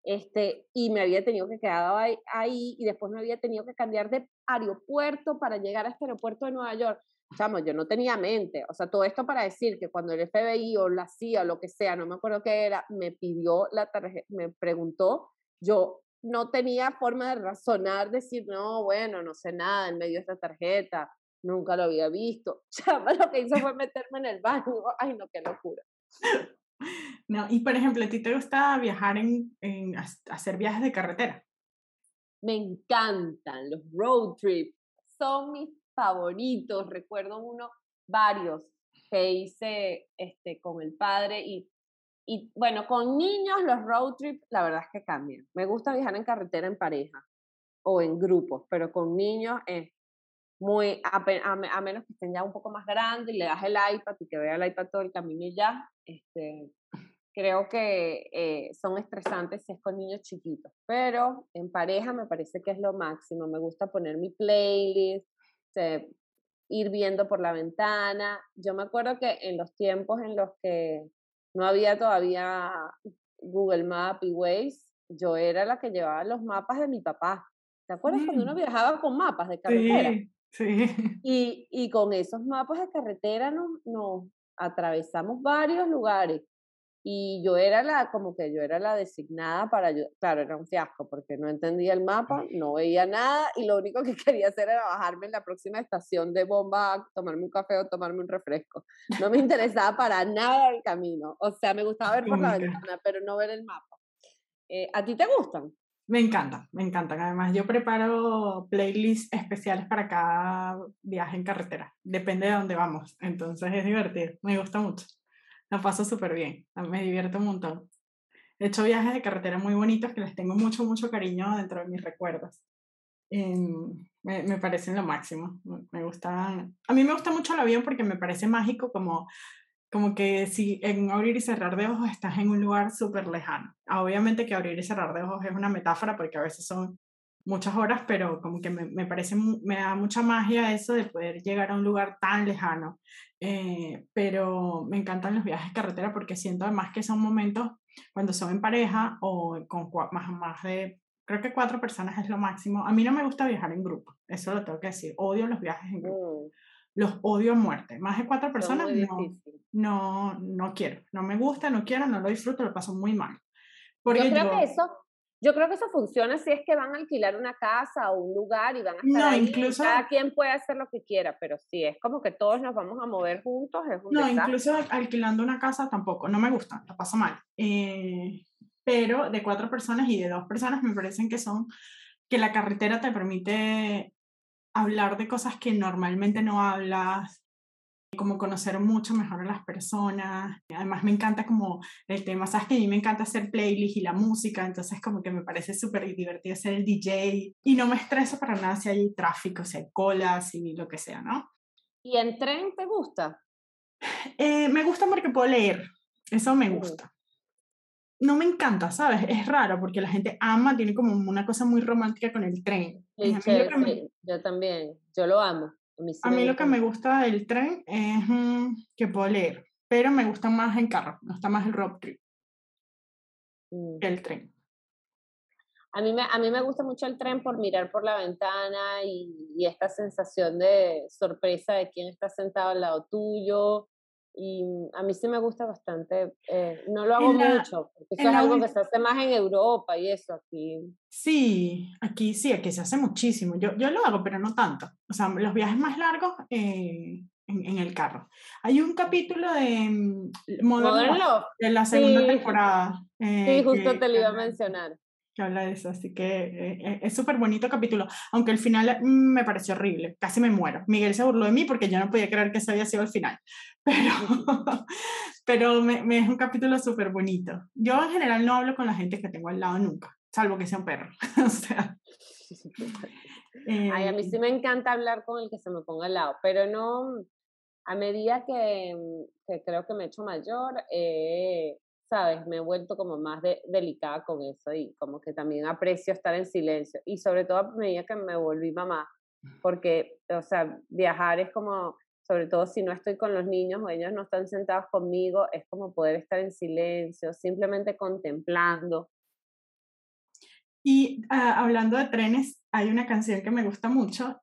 este, y me había tenido que quedar ahí, ahí, y después me había tenido que cambiar de aeropuerto para llegar a este aeropuerto de Nueva York. Chamo, yo no tenía mente, o sea, todo esto para decir que cuando el FBI o la CIA o lo que sea, no me acuerdo qué era, me pidió la tarjeta, me preguntó, yo no tenía forma de razonar, decir, no, bueno, no sé nada en medio de esta tarjeta, nunca lo había visto. Chama, lo que hizo fue meterme en el baño. Ay, no, qué locura. No, y por ejemplo, ¿a ti te gusta viajar en, en hacer viajes de carretera? Me encantan los road trips, son mis favoritos. Recuerdo uno, varios que hice este, con el padre y y bueno, con niños los road trips, la verdad es que cambian. Me gusta viajar en carretera en pareja o en grupos, pero con niños es muy, a, menos que estén ya un poco más grandes y le das el iPad y que vea el iPad todo el camino y ya, este, creo que eh, son estresantes si es con niños chiquitos, pero en pareja me parece que es lo máximo. Me gusta poner mi playlist, ir viendo por la ventana. Yo me acuerdo que en los tiempos en los que no había todavía Google Maps y Waze, yo era la que llevaba los mapas de mi papá. ¿Te acuerdas cuando uno mm. viajaba con mapas de carretera? Sí, Y, y con esos mapas de carretera nos, nos atravesamos varios lugares. Y yo era la, como que yo era la designada para ayudar. Claro, era un fiasco porque no entendía el mapa, no veía nada y lo único que quería hacer era bajarme en la próxima estación de bomba, tomarme un café o tomarme un refresco. No me interesaba para nada el camino. O sea, me gustaba ver por la ventana, pero no ver el mapa. Eh, ¿A ti te gustan? Me encantan, me encantan. Además, yo preparo playlists especiales para cada viaje en carretera. Depende de dónde vamos. Entonces es divertido. Me gusta mucho la paso súper bien, me divierto un montón. He hecho viajes de carretera muy bonitos que les tengo mucho, mucho cariño dentro de mis recuerdos. Em, me, me, parecen lo máximo, me gusta, a mí me gusta mucho el avión porque me parece mágico como, como que si en abrir y cerrar de ojos estás en un lugar súper lejano. Obviamente que abrir y cerrar de ojos es una metáfora porque a veces son muchas horas, pero como que me, me, parece, me da mucha magia eso de poder llegar a un lugar tan lejano. Eh, pero me encantan los viajes carretera porque siento además que son momentos cuando son en pareja o con más, más de, creo que cuatro personas es lo máximo. A mí no me gusta viajar en grupo, eso lo tengo que decir. Odio los viajes en grupo. Mm. Los odio a muerte. Más de cuatro personas no, no, no quiero. No me gusta, no quiero, no lo disfruto, lo paso muy mal. Porque yo creo que eso yo creo que eso funciona si es que van a alquilar una casa o un lugar y van a estar no, ahí, incluso, cada quien puede hacer lo que quiera, pero si es como que todos nos vamos a mover juntos, es un No, incluso alquilando una casa tampoco, no me gusta, lo paso mal. Eh, pero de cuatro personas y de dos personas me parecen que son, que la carretera te permite hablar de cosas que normalmente no hablas, como conocer mucho mejor a las personas. Además me encanta como el tema, sabes que a mí me encanta hacer playlist y la música, entonces como que me parece súper divertido ser el DJ y no me estreso para nada si hay tráfico, si hay colas y lo que sea, ¿no? ¿Y en tren te gusta? Eh, me gusta porque puedo leer, eso me gusta. No me encanta, ¿sabes? Es raro porque la gente ama, tiene como una cosa muy romántica con el tren. yo también, yo lo amo. A mí, lo que me gusta del tren es mm, que puedo leer, pero me gusta más en carro, no está más el road trip mm. que el tren. A mí, me, a mí me gusta mucho el tren por mirar por la ventana y, y esta sensación de sorpresa de quién está sentado al lado tuyo, y a mí sí me gusta bastante. Eh, no lo hago mucho, porque eso es algo que se hace más en Europa y eso aquí. Sí, aquí sí, aquí se hace muchísimo. Yo, yo lo hago, pero no tanto. O sea, los viajes más largos eh, en, en, el carro. Hay un capítulo de mm, Modern, Love, de la segunda temporada. Eh, sí, justo te lo iba a mencionar que habla de eso, así que eh, eh, es súper bonito capítulo, aunque el final mm, me pareció horrible, casi me muero. Miguel se burló de mí porque yo no podía creer que ese había sido el final, pero, pero me, me es un capítulo súper bonito. Yo en general no hablo con la gente que tengo al lado nunca, salvo que sea un perro, o sea... Ay, a mí sí eh, me encanta hablar con el que se me ponga al lado, pero no, a medida que, que creo que me he hecho mayor, eh, ¿sabes? Me he vuelto como más de, delicada con eso y como que también aprecio estar en silencio. Y sobre todo a medida que me volví mamá, porque, o sea, viajar es como, sobre todo si no estoy con los niños o ellos no están sentados conmigo, es como poder estar en silencio, simplemente contemplando. Y ah, hablando de trenes, hay una canción que me gusta mucho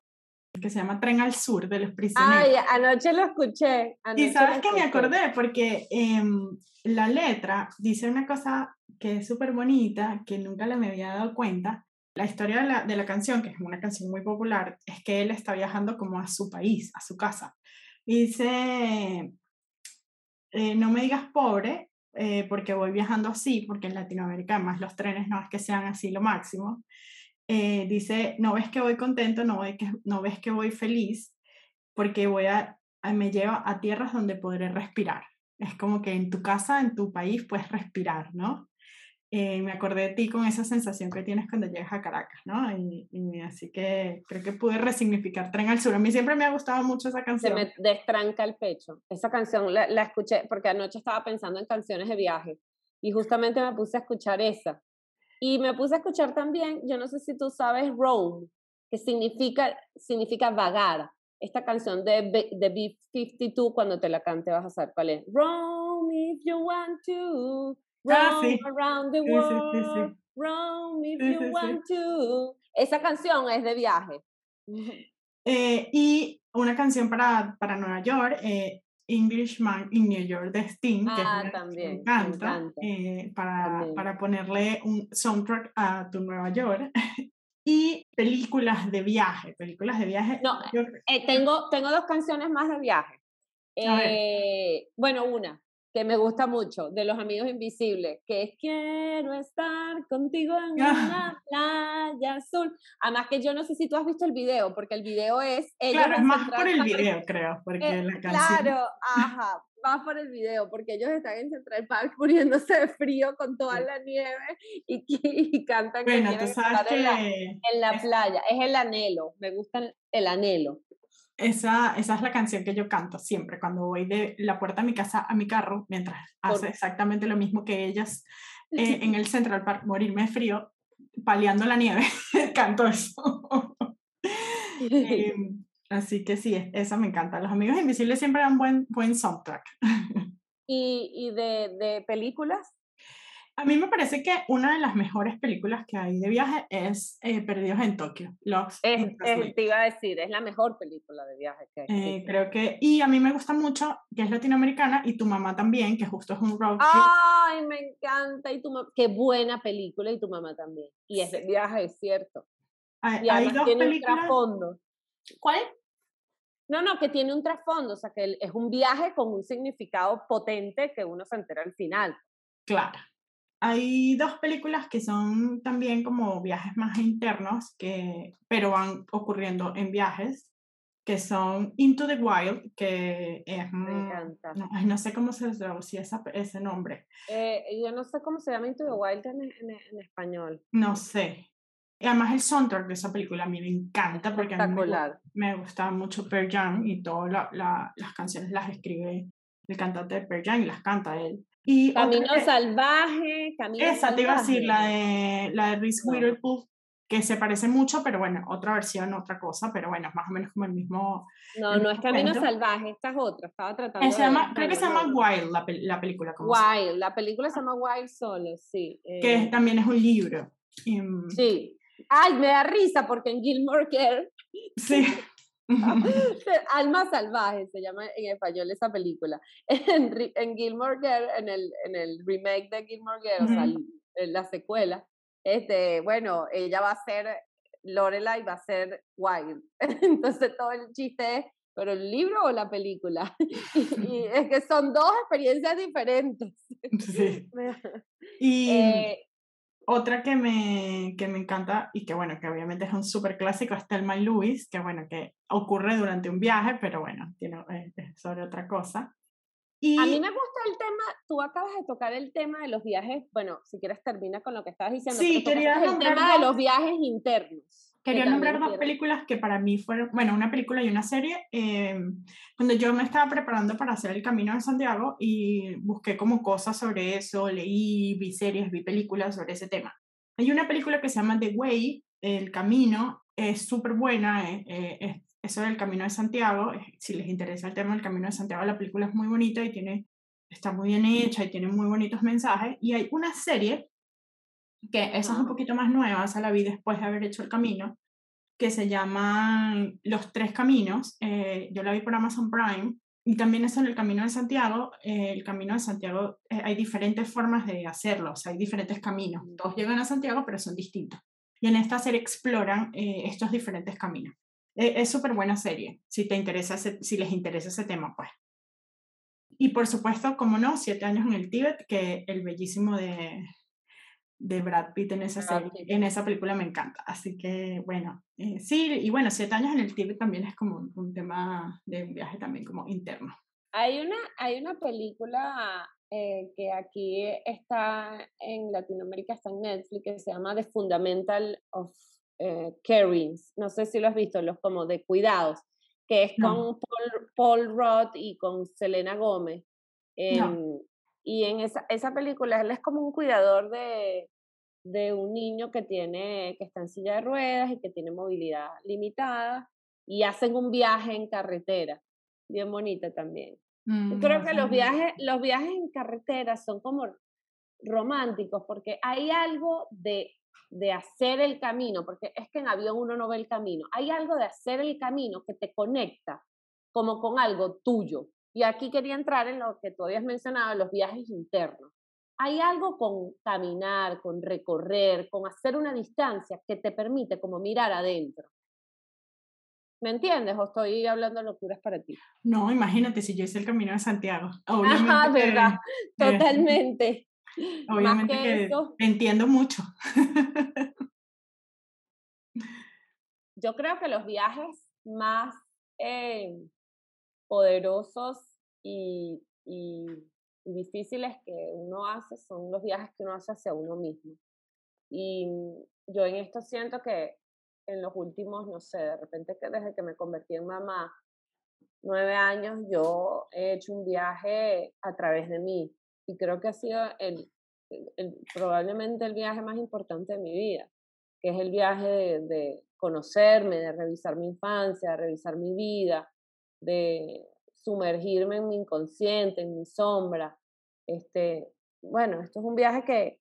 que se llama Tren al Sur de los prisioneros. Ay, anoche lo escuché. y sabes que me acordé porque em, la letra dice una cosa que es súper bonita, que nunca le me había dado cuenta. La historia de la, de la, canción, que es una canción muy popular, es que él está viajando como a su país, a su casa. Y dice, eh, no me digas pobre, eh, porque voy viajando así, porque en Latinoamérica además los trenes no es que sean así lo máximo. Eh, dice, no ves que voy contento, no, ves que, no ves que voy feliz, porque voy a, me lleva a tierras donde podré respirar. Es como que en tu casa, en tu país, puedes respirar, ¿no? Eh, me acordé de ti con esa sensación que tienes cuando llegas a Caracas, ¿no? Y, así que creo que pude resignificar Tren al Sur. A mí siempre me ha gustado mucho esa canción. Se me destranca el pecho. Esa canción la, la escuché porque anoche estaba pensando en canciones de viaje y justamente me puse a escuchar esa y me puse a escuchar también, yo no sé si tú sabes, Roam, que significa, significa vagar. Esta canción de, de B-52, cuando te la cante vas a saber cuál es. Roam if you want to, ah, roam around the world, roam if you want to. Esa canción es de viaje. Eh, y una canción para, para Nueva York, eh, Englishman in New York de Sting, que ah, también, me encanta, eh, para, para, ponerle un soundtrack a tu Nueva York. y películas de viaje, películas de viaje. No, eh, tengo, tengo dos canciones más de viaje. Eh, bueno, una, que me gusta mucho, de los amigos invisibles, que es quiero estar contigo en una playa azul. Además que yo no sé si tú has visto el video, porque el video es... Claro, es más por el video, creo, porque eh, la canción... Claro, ajá, más por el video, porque ellos están en Central Park muriéndose de frío con toda la nieve y, y cantan bueno, que tú sabes que en la, en la playa. Es el anhelo, me gusta el anhelo. Esa, esa es la canción que yo canto siempre cuando voy de la puerta de mi casa a mi carro, mientras hace exactamente lo mismo que ellas eh, en el Central Park, morirme de frío, paliando la nieve. encantó eso. Em, así que sí, esa me encanta. Los Amigos Invisibles siempre dan buen, buen soundtrack. ¿Y, y de, de películas? A mí me parece que una de las mejores películas que hay de viaje es eh, Perdidos en Tokio. Lost es, te iba a decir, es la mejor película de viaje que hay. Eh, creo que, y a mí me gusta mucho, que es latinoamericana, y tu mamá también, que justo es un road trip. ¡Ay, me encanta! Y tu qué buena película, y tu mamá también. Y es de viaje, es cierto. Hay, y hay dos tiene películas. Un trasfondo. ¿Cuál? No, no, que tiene un trasfondo, o sea, que es un viaje con un significado potente que uno se entera al final. Claro. Hay dos películas que son también como viajes más internos, que, pero van ocurriendo en viajes, que son Into the Wild, que es... Me encanta. No, no sé cómo se traduce ese nombre. Eh, yo no sé cómo se llama Into the Wild en, en, español. No sé. Y además el soundtrack de esa película a mí me encanta porque a mí me, me gusta mucho Pearl Jam y todas la, las canciones las escribe el cantante de Pearl Jam y las canta él. Y Camino Salvaje, Camino Esa te iba a decir, la de, la de Reese Witherspoon, que se parece mucho, pero bueno, otra versión, otra cosa, pero bueno, es más o menos como el mismo. No, no es Camino Salvaje, esta es otra, estaba tratando. Se llama, creo que se llama Wild la, la película. Wild, la película se llama Wild solo, sí. Que eh. también es un libro. sí. Ay, me da risa porque en Gilmore Care. Sí. Alma Salvaje se llama en español esa película. En, en Gilmore Girl, en el, en el remake de Gilmore Girl, o sea, en la secuela, este, bueno, ella va a ser, Lorelai va a ser Wild. Entonces todo el chiste es, ¿pero el libro o la película? Y, es que son dos experiencias diferentes. Sí. y, eh, otra que me, que me encanta y que bueno, que obviamente es un súper clásico es Thelma y Louis, que bueno, que ocurre durante un viaje, pero bueno, tiene, es sobre otra cosa. Y... A mí me gusta el tema, tú acabas de tocar el tema de los viajes, bueno, si quieres termina con lo que estabas diciendo. Sí, quería el tema de los viajes internos. Quería nombrar dos películas que para mí fueron, bueno, una película y una serie. Eh, cuando yo me estaba preparando para hacer el Camino de Santiago y busqué como cosas sobre eso, leí, vi series, vi películas sobre ese tema. Hay una película que se llama The Way, El Camino, es súper buena, eh, eh, es, sobre el Camino de Santiago. Si les interesa el tema del Camino de Santiago, la película es muy bonita y tiene, está muy bien hecha y tiene muy bonitos mensajes. Y hay una serie que esa es un poquito más nueva, esa la vi después de haber hecho el camino, que se llama Los Tres Caminos. Eh, yo la vi por Amazon Prime y también es en el Camino de Santiago. Eh, el Camino de Santiago eh, hay diferentes formas de hacerlo, o sea, hay diferentes caminos. Mm. Todos llegan a Santiago, pero son distintos. Y en esta serie exploran estos diferentes caminos. es súper buena serie, si, te interesa si les interesa ese tema, pues. Y por supuesto, como no, Siete años en el Tíbet, que el bellísimo de, de Brad Pitt en esa, serie, en esa película me encanta. Así que, bueno, eh, sí, y bueno, siete años en el Tíbet también es como un, tema de un viaje también como interno. Hay una, hay una película eh, que aquí está en Latinoamérica, está en Netflix, que se llama The Fundamental of eh, Caring. No sé si lo has visto, los como de cuidados, que es con Paul, Paul Roth y con Selena Gómez. Em, y en esa, esa película él es como un cuidador de, de un niño que tiene, que está en silla de ruedas y que tiene movilidad limitada y hacen un viaje en carretera, bien bonita también. Mm, creo que los viajes, los viajes en carretera son como románticos porque hay algo de, de hacer el camino, porque es que en avión uno no ve el camino, hay algo de hacer el camino que te conecta como con algo tuyo. Y aquí quería entrar en lo que tú habías mencionado, los viajes internos hay algo con caminar, con recorrer, con hacer una distancia que te permite como mirar adentro. ¿Me entiendes? ¿O estoy hablando locuras para ti? No, imagínate si yo hice el camino de Santiago. Ajá, verdad, totalmente. Obviamente que, entiendo mucho. yo creo que los viajes más eh, poderosos y y difíciles que uno hace son los viajes que uno hace hacia uno mismo. Y yo en esto siento que en los últimos, no sé, de repente que desde que me convertí en mamá, nueve años, yo he hecho un viaje a través de mí. Y creo que ha sido el, probablemente el viaje más importante de mi vida. que es el viaje de, conocerme, de revisar mi infancia, de revisar mi vida, de sumergirme en mi inconsciente, en mi sombra. Este, bueno, esto es un viaje que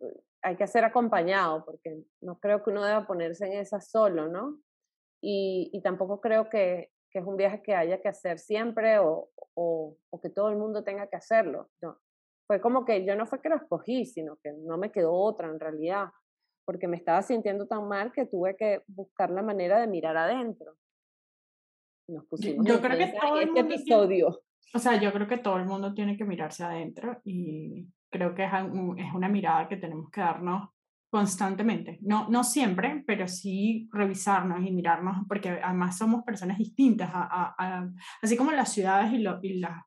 eh, hay que hacer acompañado, porque no creo que uno deba ponerse en esa solo, ¿no? Y, y tampoco creo que, que, es un viaje que haya que hacer siempre o, o, o, que todo el mundo tenga que hacerlo. No. Fue como que yo no fue que lo escogí, sino que no me quedó otra en realidad porque me estaba sintiendo tan mal que tuve que buscar la manera de mirar adentro. Nos pusimos yo creo que todo este episodio. o sea, yo creo que todo el mundo tiene que mirarse adentro y creo que es, es una mirada que tenemos que darnos constantemente. No, no siempre, pero sí revisarnos y mirarnos, porque además somos personas distintas, a, a, así como las ciudades y, lo, y, la,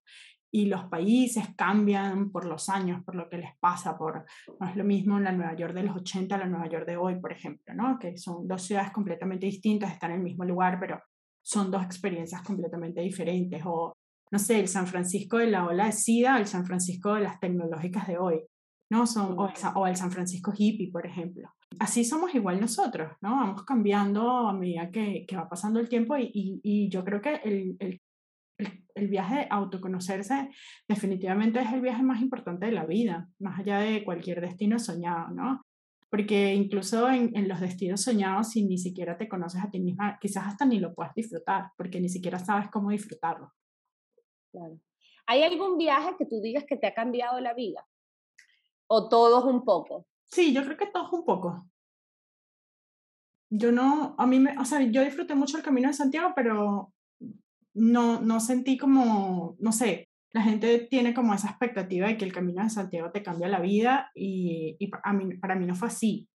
y los países cambian por los años, por lo que les pasa, por, no es lo mismo la Nueva York de los 80 a la Nueva York de hoy, por ejemplo, ¿no? que son dos ciudades completamente distintas, están en el mismo lugar, pero son dos experiencias completamente diferentes, o no sé, el San Francisco de la ola de SIDA, el San Francisco de las tecnológicas de hoy, ¿no? Son, o, el, San Francisco hippie, por ejemplo. Así somos igual nosotros, ¿no? Vamos cambiando a medida que, que va pasando el tiempo y, y, y yo creo que el, el el, viaje de autoconocerse definitivamente es el viaje más importante de la vida, más allá de cualquier destino soñado, ¿no? Porque incluso en, en, los destinos soñados, si ni siquiera te conoces a ti misma, quizás hasta ni lo puedas disfrutar, porque ni siquiera sabes cómo disfrutarlo. Claro. ¿Hay algún viaje que tú digas que te ha cambiado la vida? ¿O todos un poco? Sí, yo creo que todos un poco. Yo no, a mí me, o sea, yo disfruté mucho el Camino de Santiago, pero no, no sentí como, no sé, la gente tiene como esa expectativa de que el camino de Santiago te cambia la vida y, y a mí, para mí no fue así.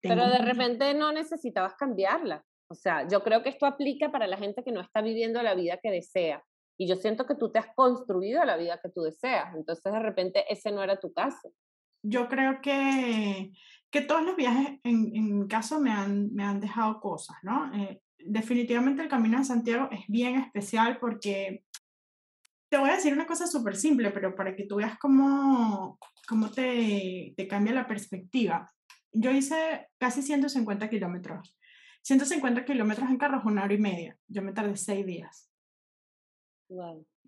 Pero de repente no necesitabas cambiarla. O sea, yo creo que esto aplica para la gente que no está viviendo la vida que desea. Y yo siento que tú te has construido la vida que tú deseas. Entonces, de repente, ese no era tu caso. Yo creo que, que todos los viajes, en, en mi caso, me han, me han dejado cosas, ¿no? Eh, definitivamente el Camino de Santiago es bien especial porque te voy a decir una cosa súper simple, pero para que tú veas cómo, cómo te, te cambia la perspectiva. Yo hice casi 150 kilómetros. 150 kilómetros en carro es una hora y media. Yo me tardé seis días.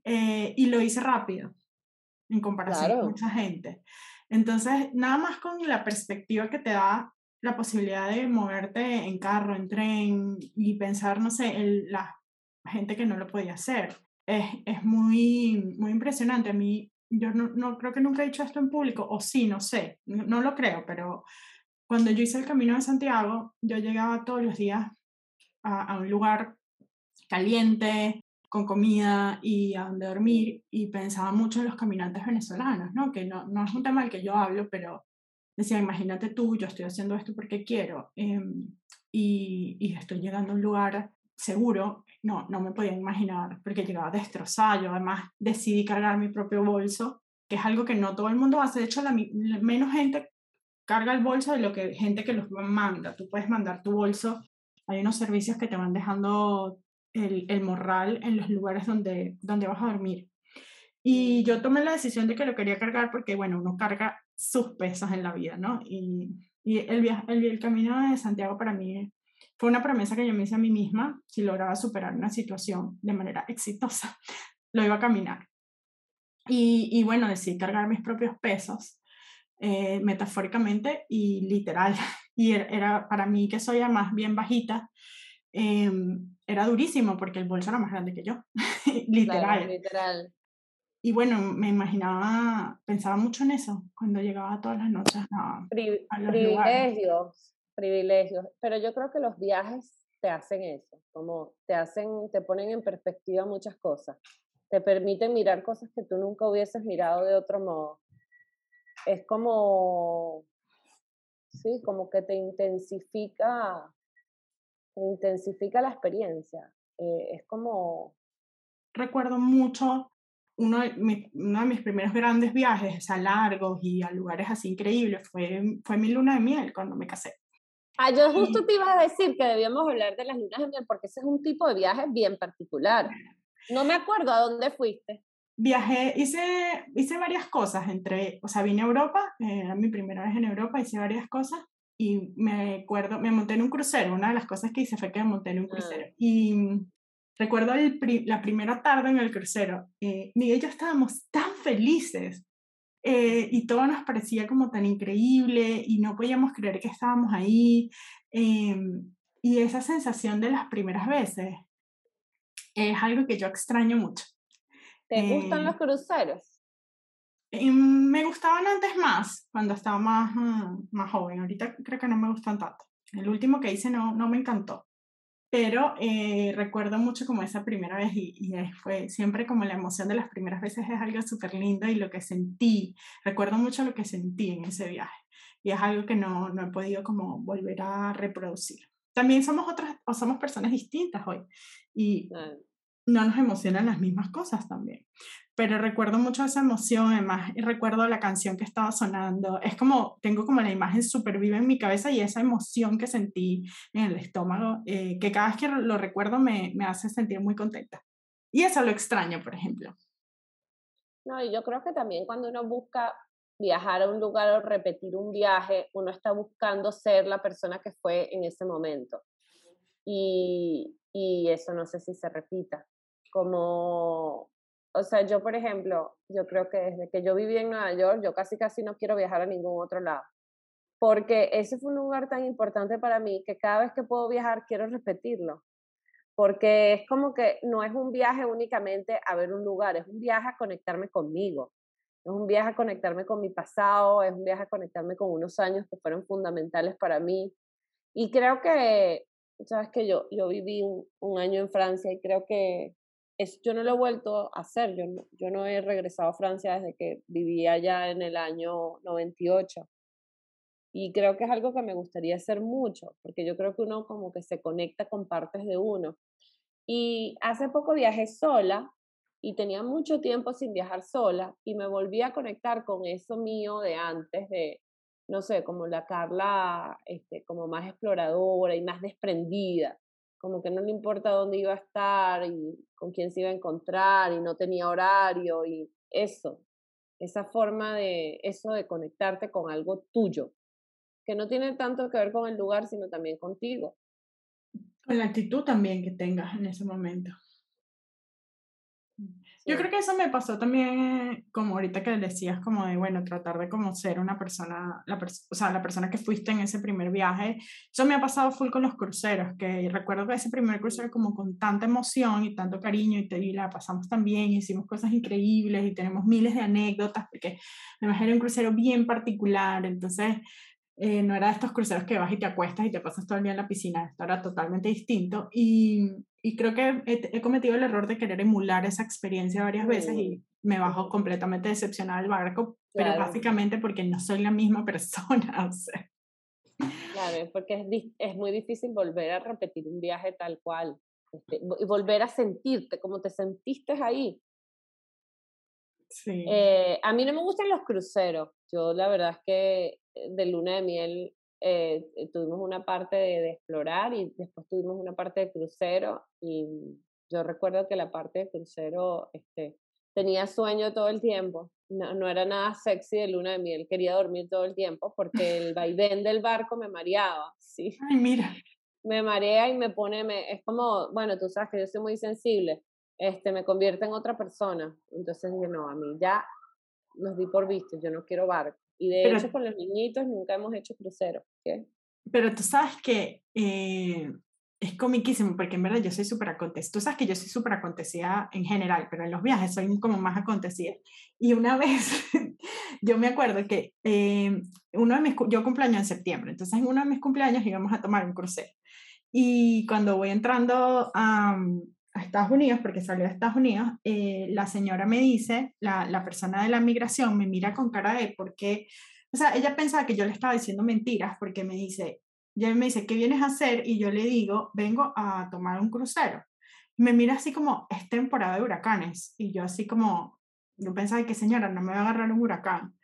Eh, y lo hice rápido en comparación con mucha gente. Entonces, nada más con la perspectiva que te da la posibilidad de moverte en carro, en tren y pensar, no sé, en la gente que no lo podía hacer. Es, es muy, muy impresionante. A mí, yo no, no, creo que nunca he dicho esto en público, o sí, no sé, no, lo creo, pero cuando yo hice el Camino de Santiago, yo llegaba todos los días a, un lugar caliente, con comida y a donde dormir y pensaba mucho en los caminantes venezolanos, ¿no? Que no, no es un tema del que yo hablo, pero decía, imagínate tú, yo estoy haciendo esto porque quiero em, y, y, estoy llegando a un lugar seguro, no, no me podía imaginar porque llegaba destrozado, yo además decidí cargar mi propio bolso, que es algo que no todo el mundo hace, de hecho la, menos gente carga el bolso de lo que gente que los manda, tú puedes mandar tu bolso, hay unos servicios que te van dejando el, el morral en los lugares donde, donde vas a dormir. Y yo tomé la decisión de que lo quería cargar porque, bueno, uno carga sus pesos en la vida, ¿no? Y, y el, viaje, el, el, camino de Santiago para mí fue una promesa que yo me hice a mí misma, si lograba superar una situación de manera exitosa, lo iba a caminar. Y, y bueno, decidí cargar mis propios pesos, eh, metafóricamente y literal. Y era, para mí, que soy más bien bajita, eh, era durísimo porque el bolso era más grande que yo, literal. literal. Y bueno, me imaginaba, pensaba mucho en eso cuando llegaba todas las noches a, privilegios, privilegios. Pero yo creo que los viajes te hacen eso, como te hacen, te ponen en perspectiva muchas cosas, te permiten mirar cosas que tú nunca hubieses mirado de otro modo. Es como, sí, como que te intensifica, te intensifica la experiencia. Eh, es como... Recuerdo mucho uno de, mis primeros grandes viajes, a largos y a lugares así increíbles, fue, fue mi luna de miel cuando me casé. Ah, yo justo te iba a decir que debíamos hablar de las lunas de miel porque ese es un tipo de viaje bien particular. No me acuerdo a dónde fuiste. Viajé, hice, hice varias cosas, entre, o sea, vine a Europa, era mi primera vez en Europa, hice varias cosas. y me acuerdo, me monté en un crucero, una de las cosas que hice fue que me monté en un crucero. Ah. Y recuerdo la primera tarde en el crucero, eh, Miguel y yo estábamos tan felices eh, y todo nos parecía como tan increíble y no podíamos creer que estábamos ahí. Em, y esa sensación de las primeras veces es algo que yo extraño mucho. ¿Te gustan eh, los cruceros? Me gustaban antes más, cuando estaba más, mm, más joven. Ahorita creo que no me gustan tanto. El último que hice no, no me encantó. Pero eh, recuerdo mucho como esa primera vez y, y, fue siempre como la emoción de las primeras veces es algo súper lindo y lo que sentí, recuerdo mucho lo que sentí en ese viaje y es algo que no, no he podido como volver a reproducir. También somos otras o somos personas distintas hoy y no nos emocionan las mismas cosas también pero recuerdo mucho esa emoción, además recuerdo la canción que estaba sonando, es como, tengo como la imagen súper viva en mi cabeza y esa emoción que sentí en el estómago, eh, que cada vez que lo recuerdo me, me hace sentir muy contenta. Y eso lo extraño, por ejemplo. No, y yo creo que también cuando uno busca viajar a un lugar o repetir un viaje, uno está buscando ser la persona que fue en ese momento. Y, y eso no sé si se repita. Como o sea, yo, por ejemplo, yo creo que desde que yo viví en Nueva York, yo casi casi no quiero viajar a ningún otro lado. Porque ese fue un lugar tan importante para mí que cada vez que puedo viajar quiero repetirlo. Porque es como que no es un viaje únicamente a ver un lugar, es un viaje a conectarme conmigo. Es un viaje a conectarme con mi pasado, es un viaje a conectarme con unos años que fueron fundamentales para mí. Y creo que, sabes que yo, yo viví un, un año en Francia y creo que yo no lo he vuelto a hacer, yo yo no he regresado a Francia desde que vivía allá en el año 98. Y creo que es algo que me gustaría hacer mucho, porque yo creo que uno como que se conecta con partes de uno. Y hace poco viajé sola y tenía mucho tiempo sin viajar sola y me volví a conectar con eso mío de antes, de, no sé, como la Carla, este, como más exploradora y más desprendida como que no le importa dónde iba a estar y con quién se iba a encontrar y no tenía horario y eso, esa forma de eso de conectarte con algo tuyo, que no tiene tanto que ver con el lugar, sino también contigo. Con la actitud también que tengas en ese momento. Yo creo que eso me pasó también, como ahorita que decías, como de, bueno, tratar de como ser una persona, la o sea, la persona que fuiste en ese primer viaje. Eso me ha pasado full con los cruceros, que recuerdo que ese primer crucero como con tanta emoción y tanto cariño y, te, y la pasamos tan bien, hicimos cosas increíbles y tenemos miles de anécdotas, porque me imagino un crucero bien particular, entonces eh, no era de estos cruceros que vas y te acuestas y te pasas todo el día en la piscina, esto era totalmente distinto. Y, y creo que he, cometido el error de querer emular esa experiencia varias veces y me bajo completamente decepcionada del barco, pero básicamente porque no soy la misma persona. O sea. Claro, porque es, es muy difícil volver a repetir un viaje tal cual este, y volver a sentirte como te sentiste ahí. Sí. Eh, a mí no me gustan los cruceros. Yo la verdad es que eh, de luna de miel eh, eh, tuvimos una parte de, explorar y después tuvimos una parte de crucero y yo recuerdo que la parte de crucero este, tenía sueño todo el tiempo, no, no, era nada sexy de luna de miel, quería dormir todo el tiempo porque el vaivén del barco me mareaba, ¿sí? Ay, mira. Me marea y me pone, me, es como, bueno, tú sabes que yo soy muy sensible, este, me convierte en otra persona, entonces dije, no, a mí ya nos di por visto, yo no quiero barco. Y de hecho con los niñitos nunca hemos hecho crucero. ¿qué? Pero tú sabes que eh, es comiquísimo porque en verdad yo soy súper acontecida. Tú sabes que yo soy súper acontecida en general, pero en los viajes soy como más acontecida. Y una vez, yo me acuerdo que eh, uno de mis, yo cumpleaños en septiembre, entonces en uno de mis cumpleaños íbamos a tomar un crucero. Y cuando voy entrando a, a Estados Unidos, porque salió de Estados Unidos, eh, la señora me dice, la, la, persona de la migración me mira con cara de por qué, o sea, ella pensaba que yo le estaba diciendo mentiras porque me dice, ella me dice, ¿qué vienes a hacer? Y yo le digo, vengo a tomar un crucero. Me mira así como, es temporada de huracanes. Y yo así como, yo pensaba que señora, no me va a agarrar un huracán.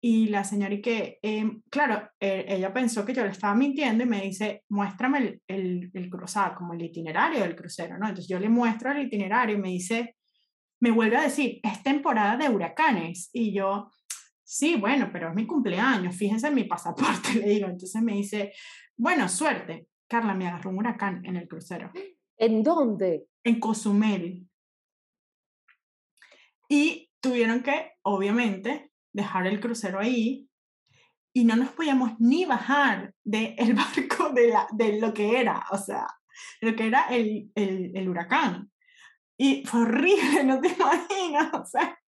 Y la señora y que, em, claro, e, ella pensó que yo le estaba mintiendo y me dice, muéstrame el, el, el cruzado, como el itinerario del crucero, ¿no? Entonces yo le muestro el itinerario y me dice, me vuelve a decir, es temporada de huracanes. Y yo, sí, bueno, pero es mi cumpleaños, fíjense en mi pasaporte, le digo. Entonces me dice, bueno, suerte. Carla, me agarró un huracán en el crucero. ¿En dónde? En Cozumel. Y tuvieron que, obviamente, dejar el crucero ahí y no nos podíamos ni bajar del barco de, la, de lo que era, o sea, lo que era el, el, el huracán. Y fue horrible, no te imaginas, o sea,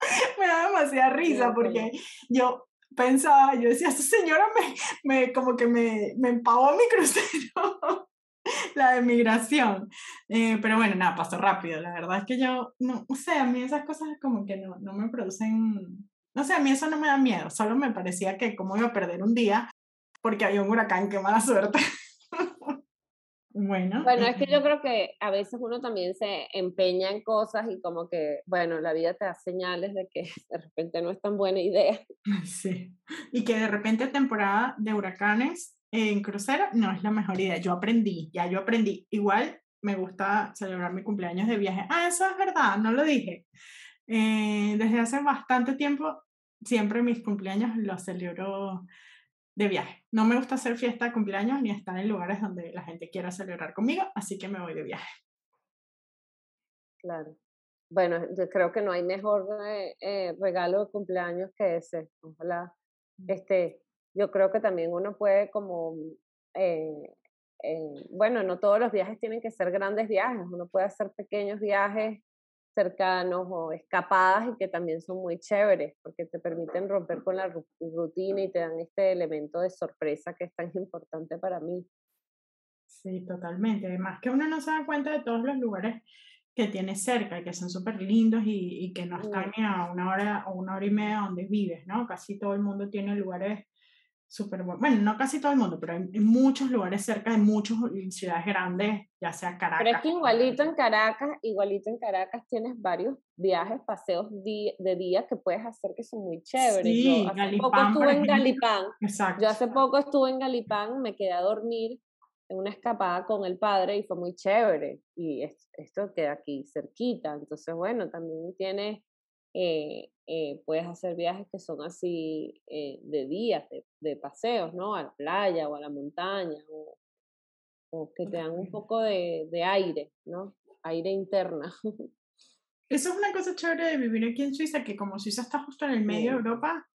me da demasiada risa porque yo pensaba, yo decía, esta señora me, me como que me, me empavó mi crucero, la de migración. Eh, pero bueno, nada, pasó rápido. La verdad es que yo, no, o sea, a mí esas cosas como que no, no me producen, no sé, a mí eso no me da miedo, solo me parecía que como iba a perder un día porque había un huracán, qué mala suerte. Bueno. Bueno, es que yo creo que a veces uno también se empeña en cosas y como que, bueno, la vida te da señales de que de repente no es tan buena idea. Sí. Y que de repente temporada de huracanes en crucero no es la mejor idea. Yo aprendí, ya yo aprendí. Igual me gusta celebrar mi cumpleaños de viaje. Ah, eso es verdad, no lo dije. Eh, desde hace bastante tiempo, siempre mis cumpleaños los celebro de viaje. No me gusta hacer fiesta de cumpleaños ni estar en lugares donde la gente quiera celebrar conmigo, así que me voy de viaje. Claro. Bueno, yo creo que no hay mejor eh, eh, regalo de cumpleaños que ese. Ojalá. Mm. Este, yo creo que también uno puede como, eh, bueno, no todos los viajes tienen que ser grandes viajes, uno puede hacer pequeños viajes cercanos o escapadas y que también son muy chéveres porque te permiten romper con la rutina y te dan este elemento de sorpresa que es tan importante para mí. Sí, totalmente. Además que uno no se da cuenta de todos los lugares que tiene cerca y que son súper lindos y, y, que no están ni a una hora o una hora y media donde vives, ¿no? Casi todo el mundo tiene lugares súper bueno. no casi todo el mundo, pero hay muchos lugares cerca de muchas ciudades grandes, ya sea Caracas. Pero es que igualito en Caracas, igualito en Caracas tienes varios viajes, paseos de día que puedes hacer que son muy chéveres. Sí, Yo hace Galipán, poco estuve en Galipán. Exacto. Yo hace poco estuve en Galipán, me quedé a dormir en una escapada con el padre y fue muy chévere. Y esto queda aquí cerquita. Entonces, bueno, también tienes eh, eh, puedes hacer viajes que son así eh, de días, de, paseos, ¿no? A la playa o a la montaña, o, o que te dan un poco de, de, aire, ¿no? Aire interna. Eso es una cosa chévere de vivir aquí en Suiza, que como Suiza está justo en el medio de Europa,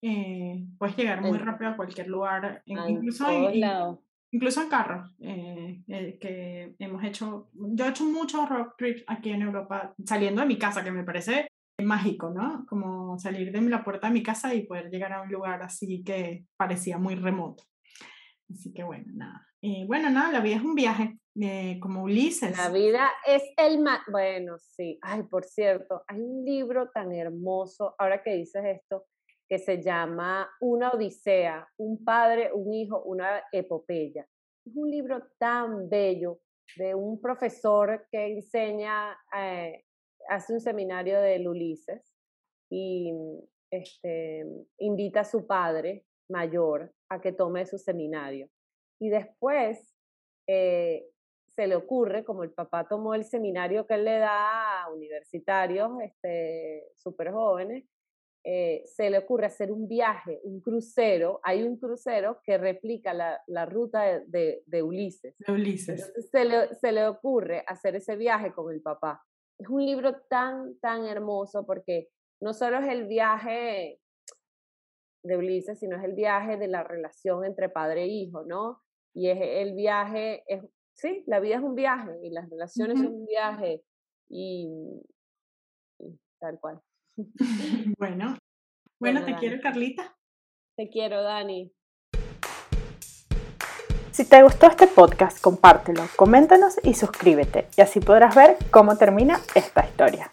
puedes llegar muy rápido a cualquier lugar, incluso, en, incluso en carros, que hemos hecho, yo he hecho muchos road trips aquí en Europa, saliendo de mi casa, que me parece mágico, ¿no? Como salir de la puerta de mi casa y poder llegar a un lugar así que parecía muy remoto. Así que bueno, nada. Eh, bueno, nada, la vida es un viaje, eh, como Ulises. La vida es el más... Bueno, sí. Ay, por cierto, hay un libro tan hermoso, ahora que dices esto, que se llama Una Odisea, un padre, un hijo, una epopeya. Es un libro tan bello de un profesor que enseña eh, hace un seminario del Ulises y este, invita a su padre mayor a que tome su seminario. Y después eh, se le ocurre, como el papá tomó el seminario que él le da a universitarios este, súper jóvenes, eh, se le ocurre hacer un viaje, un crucero. Hay un crucero que replica la, la ruta de, de, Ulises. Ulises. se le, se le ocurre hacer ese viaje con el papá es un libro tan, tan hermoso porque no solo es el viaje de Ulises, sino es el viaje de la relación entre padre e hijo, ¿no? Y es el viaje, es, sí, la vida es un viaje y las relaciones son un viaje y, tal cual. bueno, bueno, te quiero, Carlita. Te quiero, Dani. Si te gustó este podcast, compártelo, coméntanos y suscríbete, y así podrás ver cómo termina esta historia.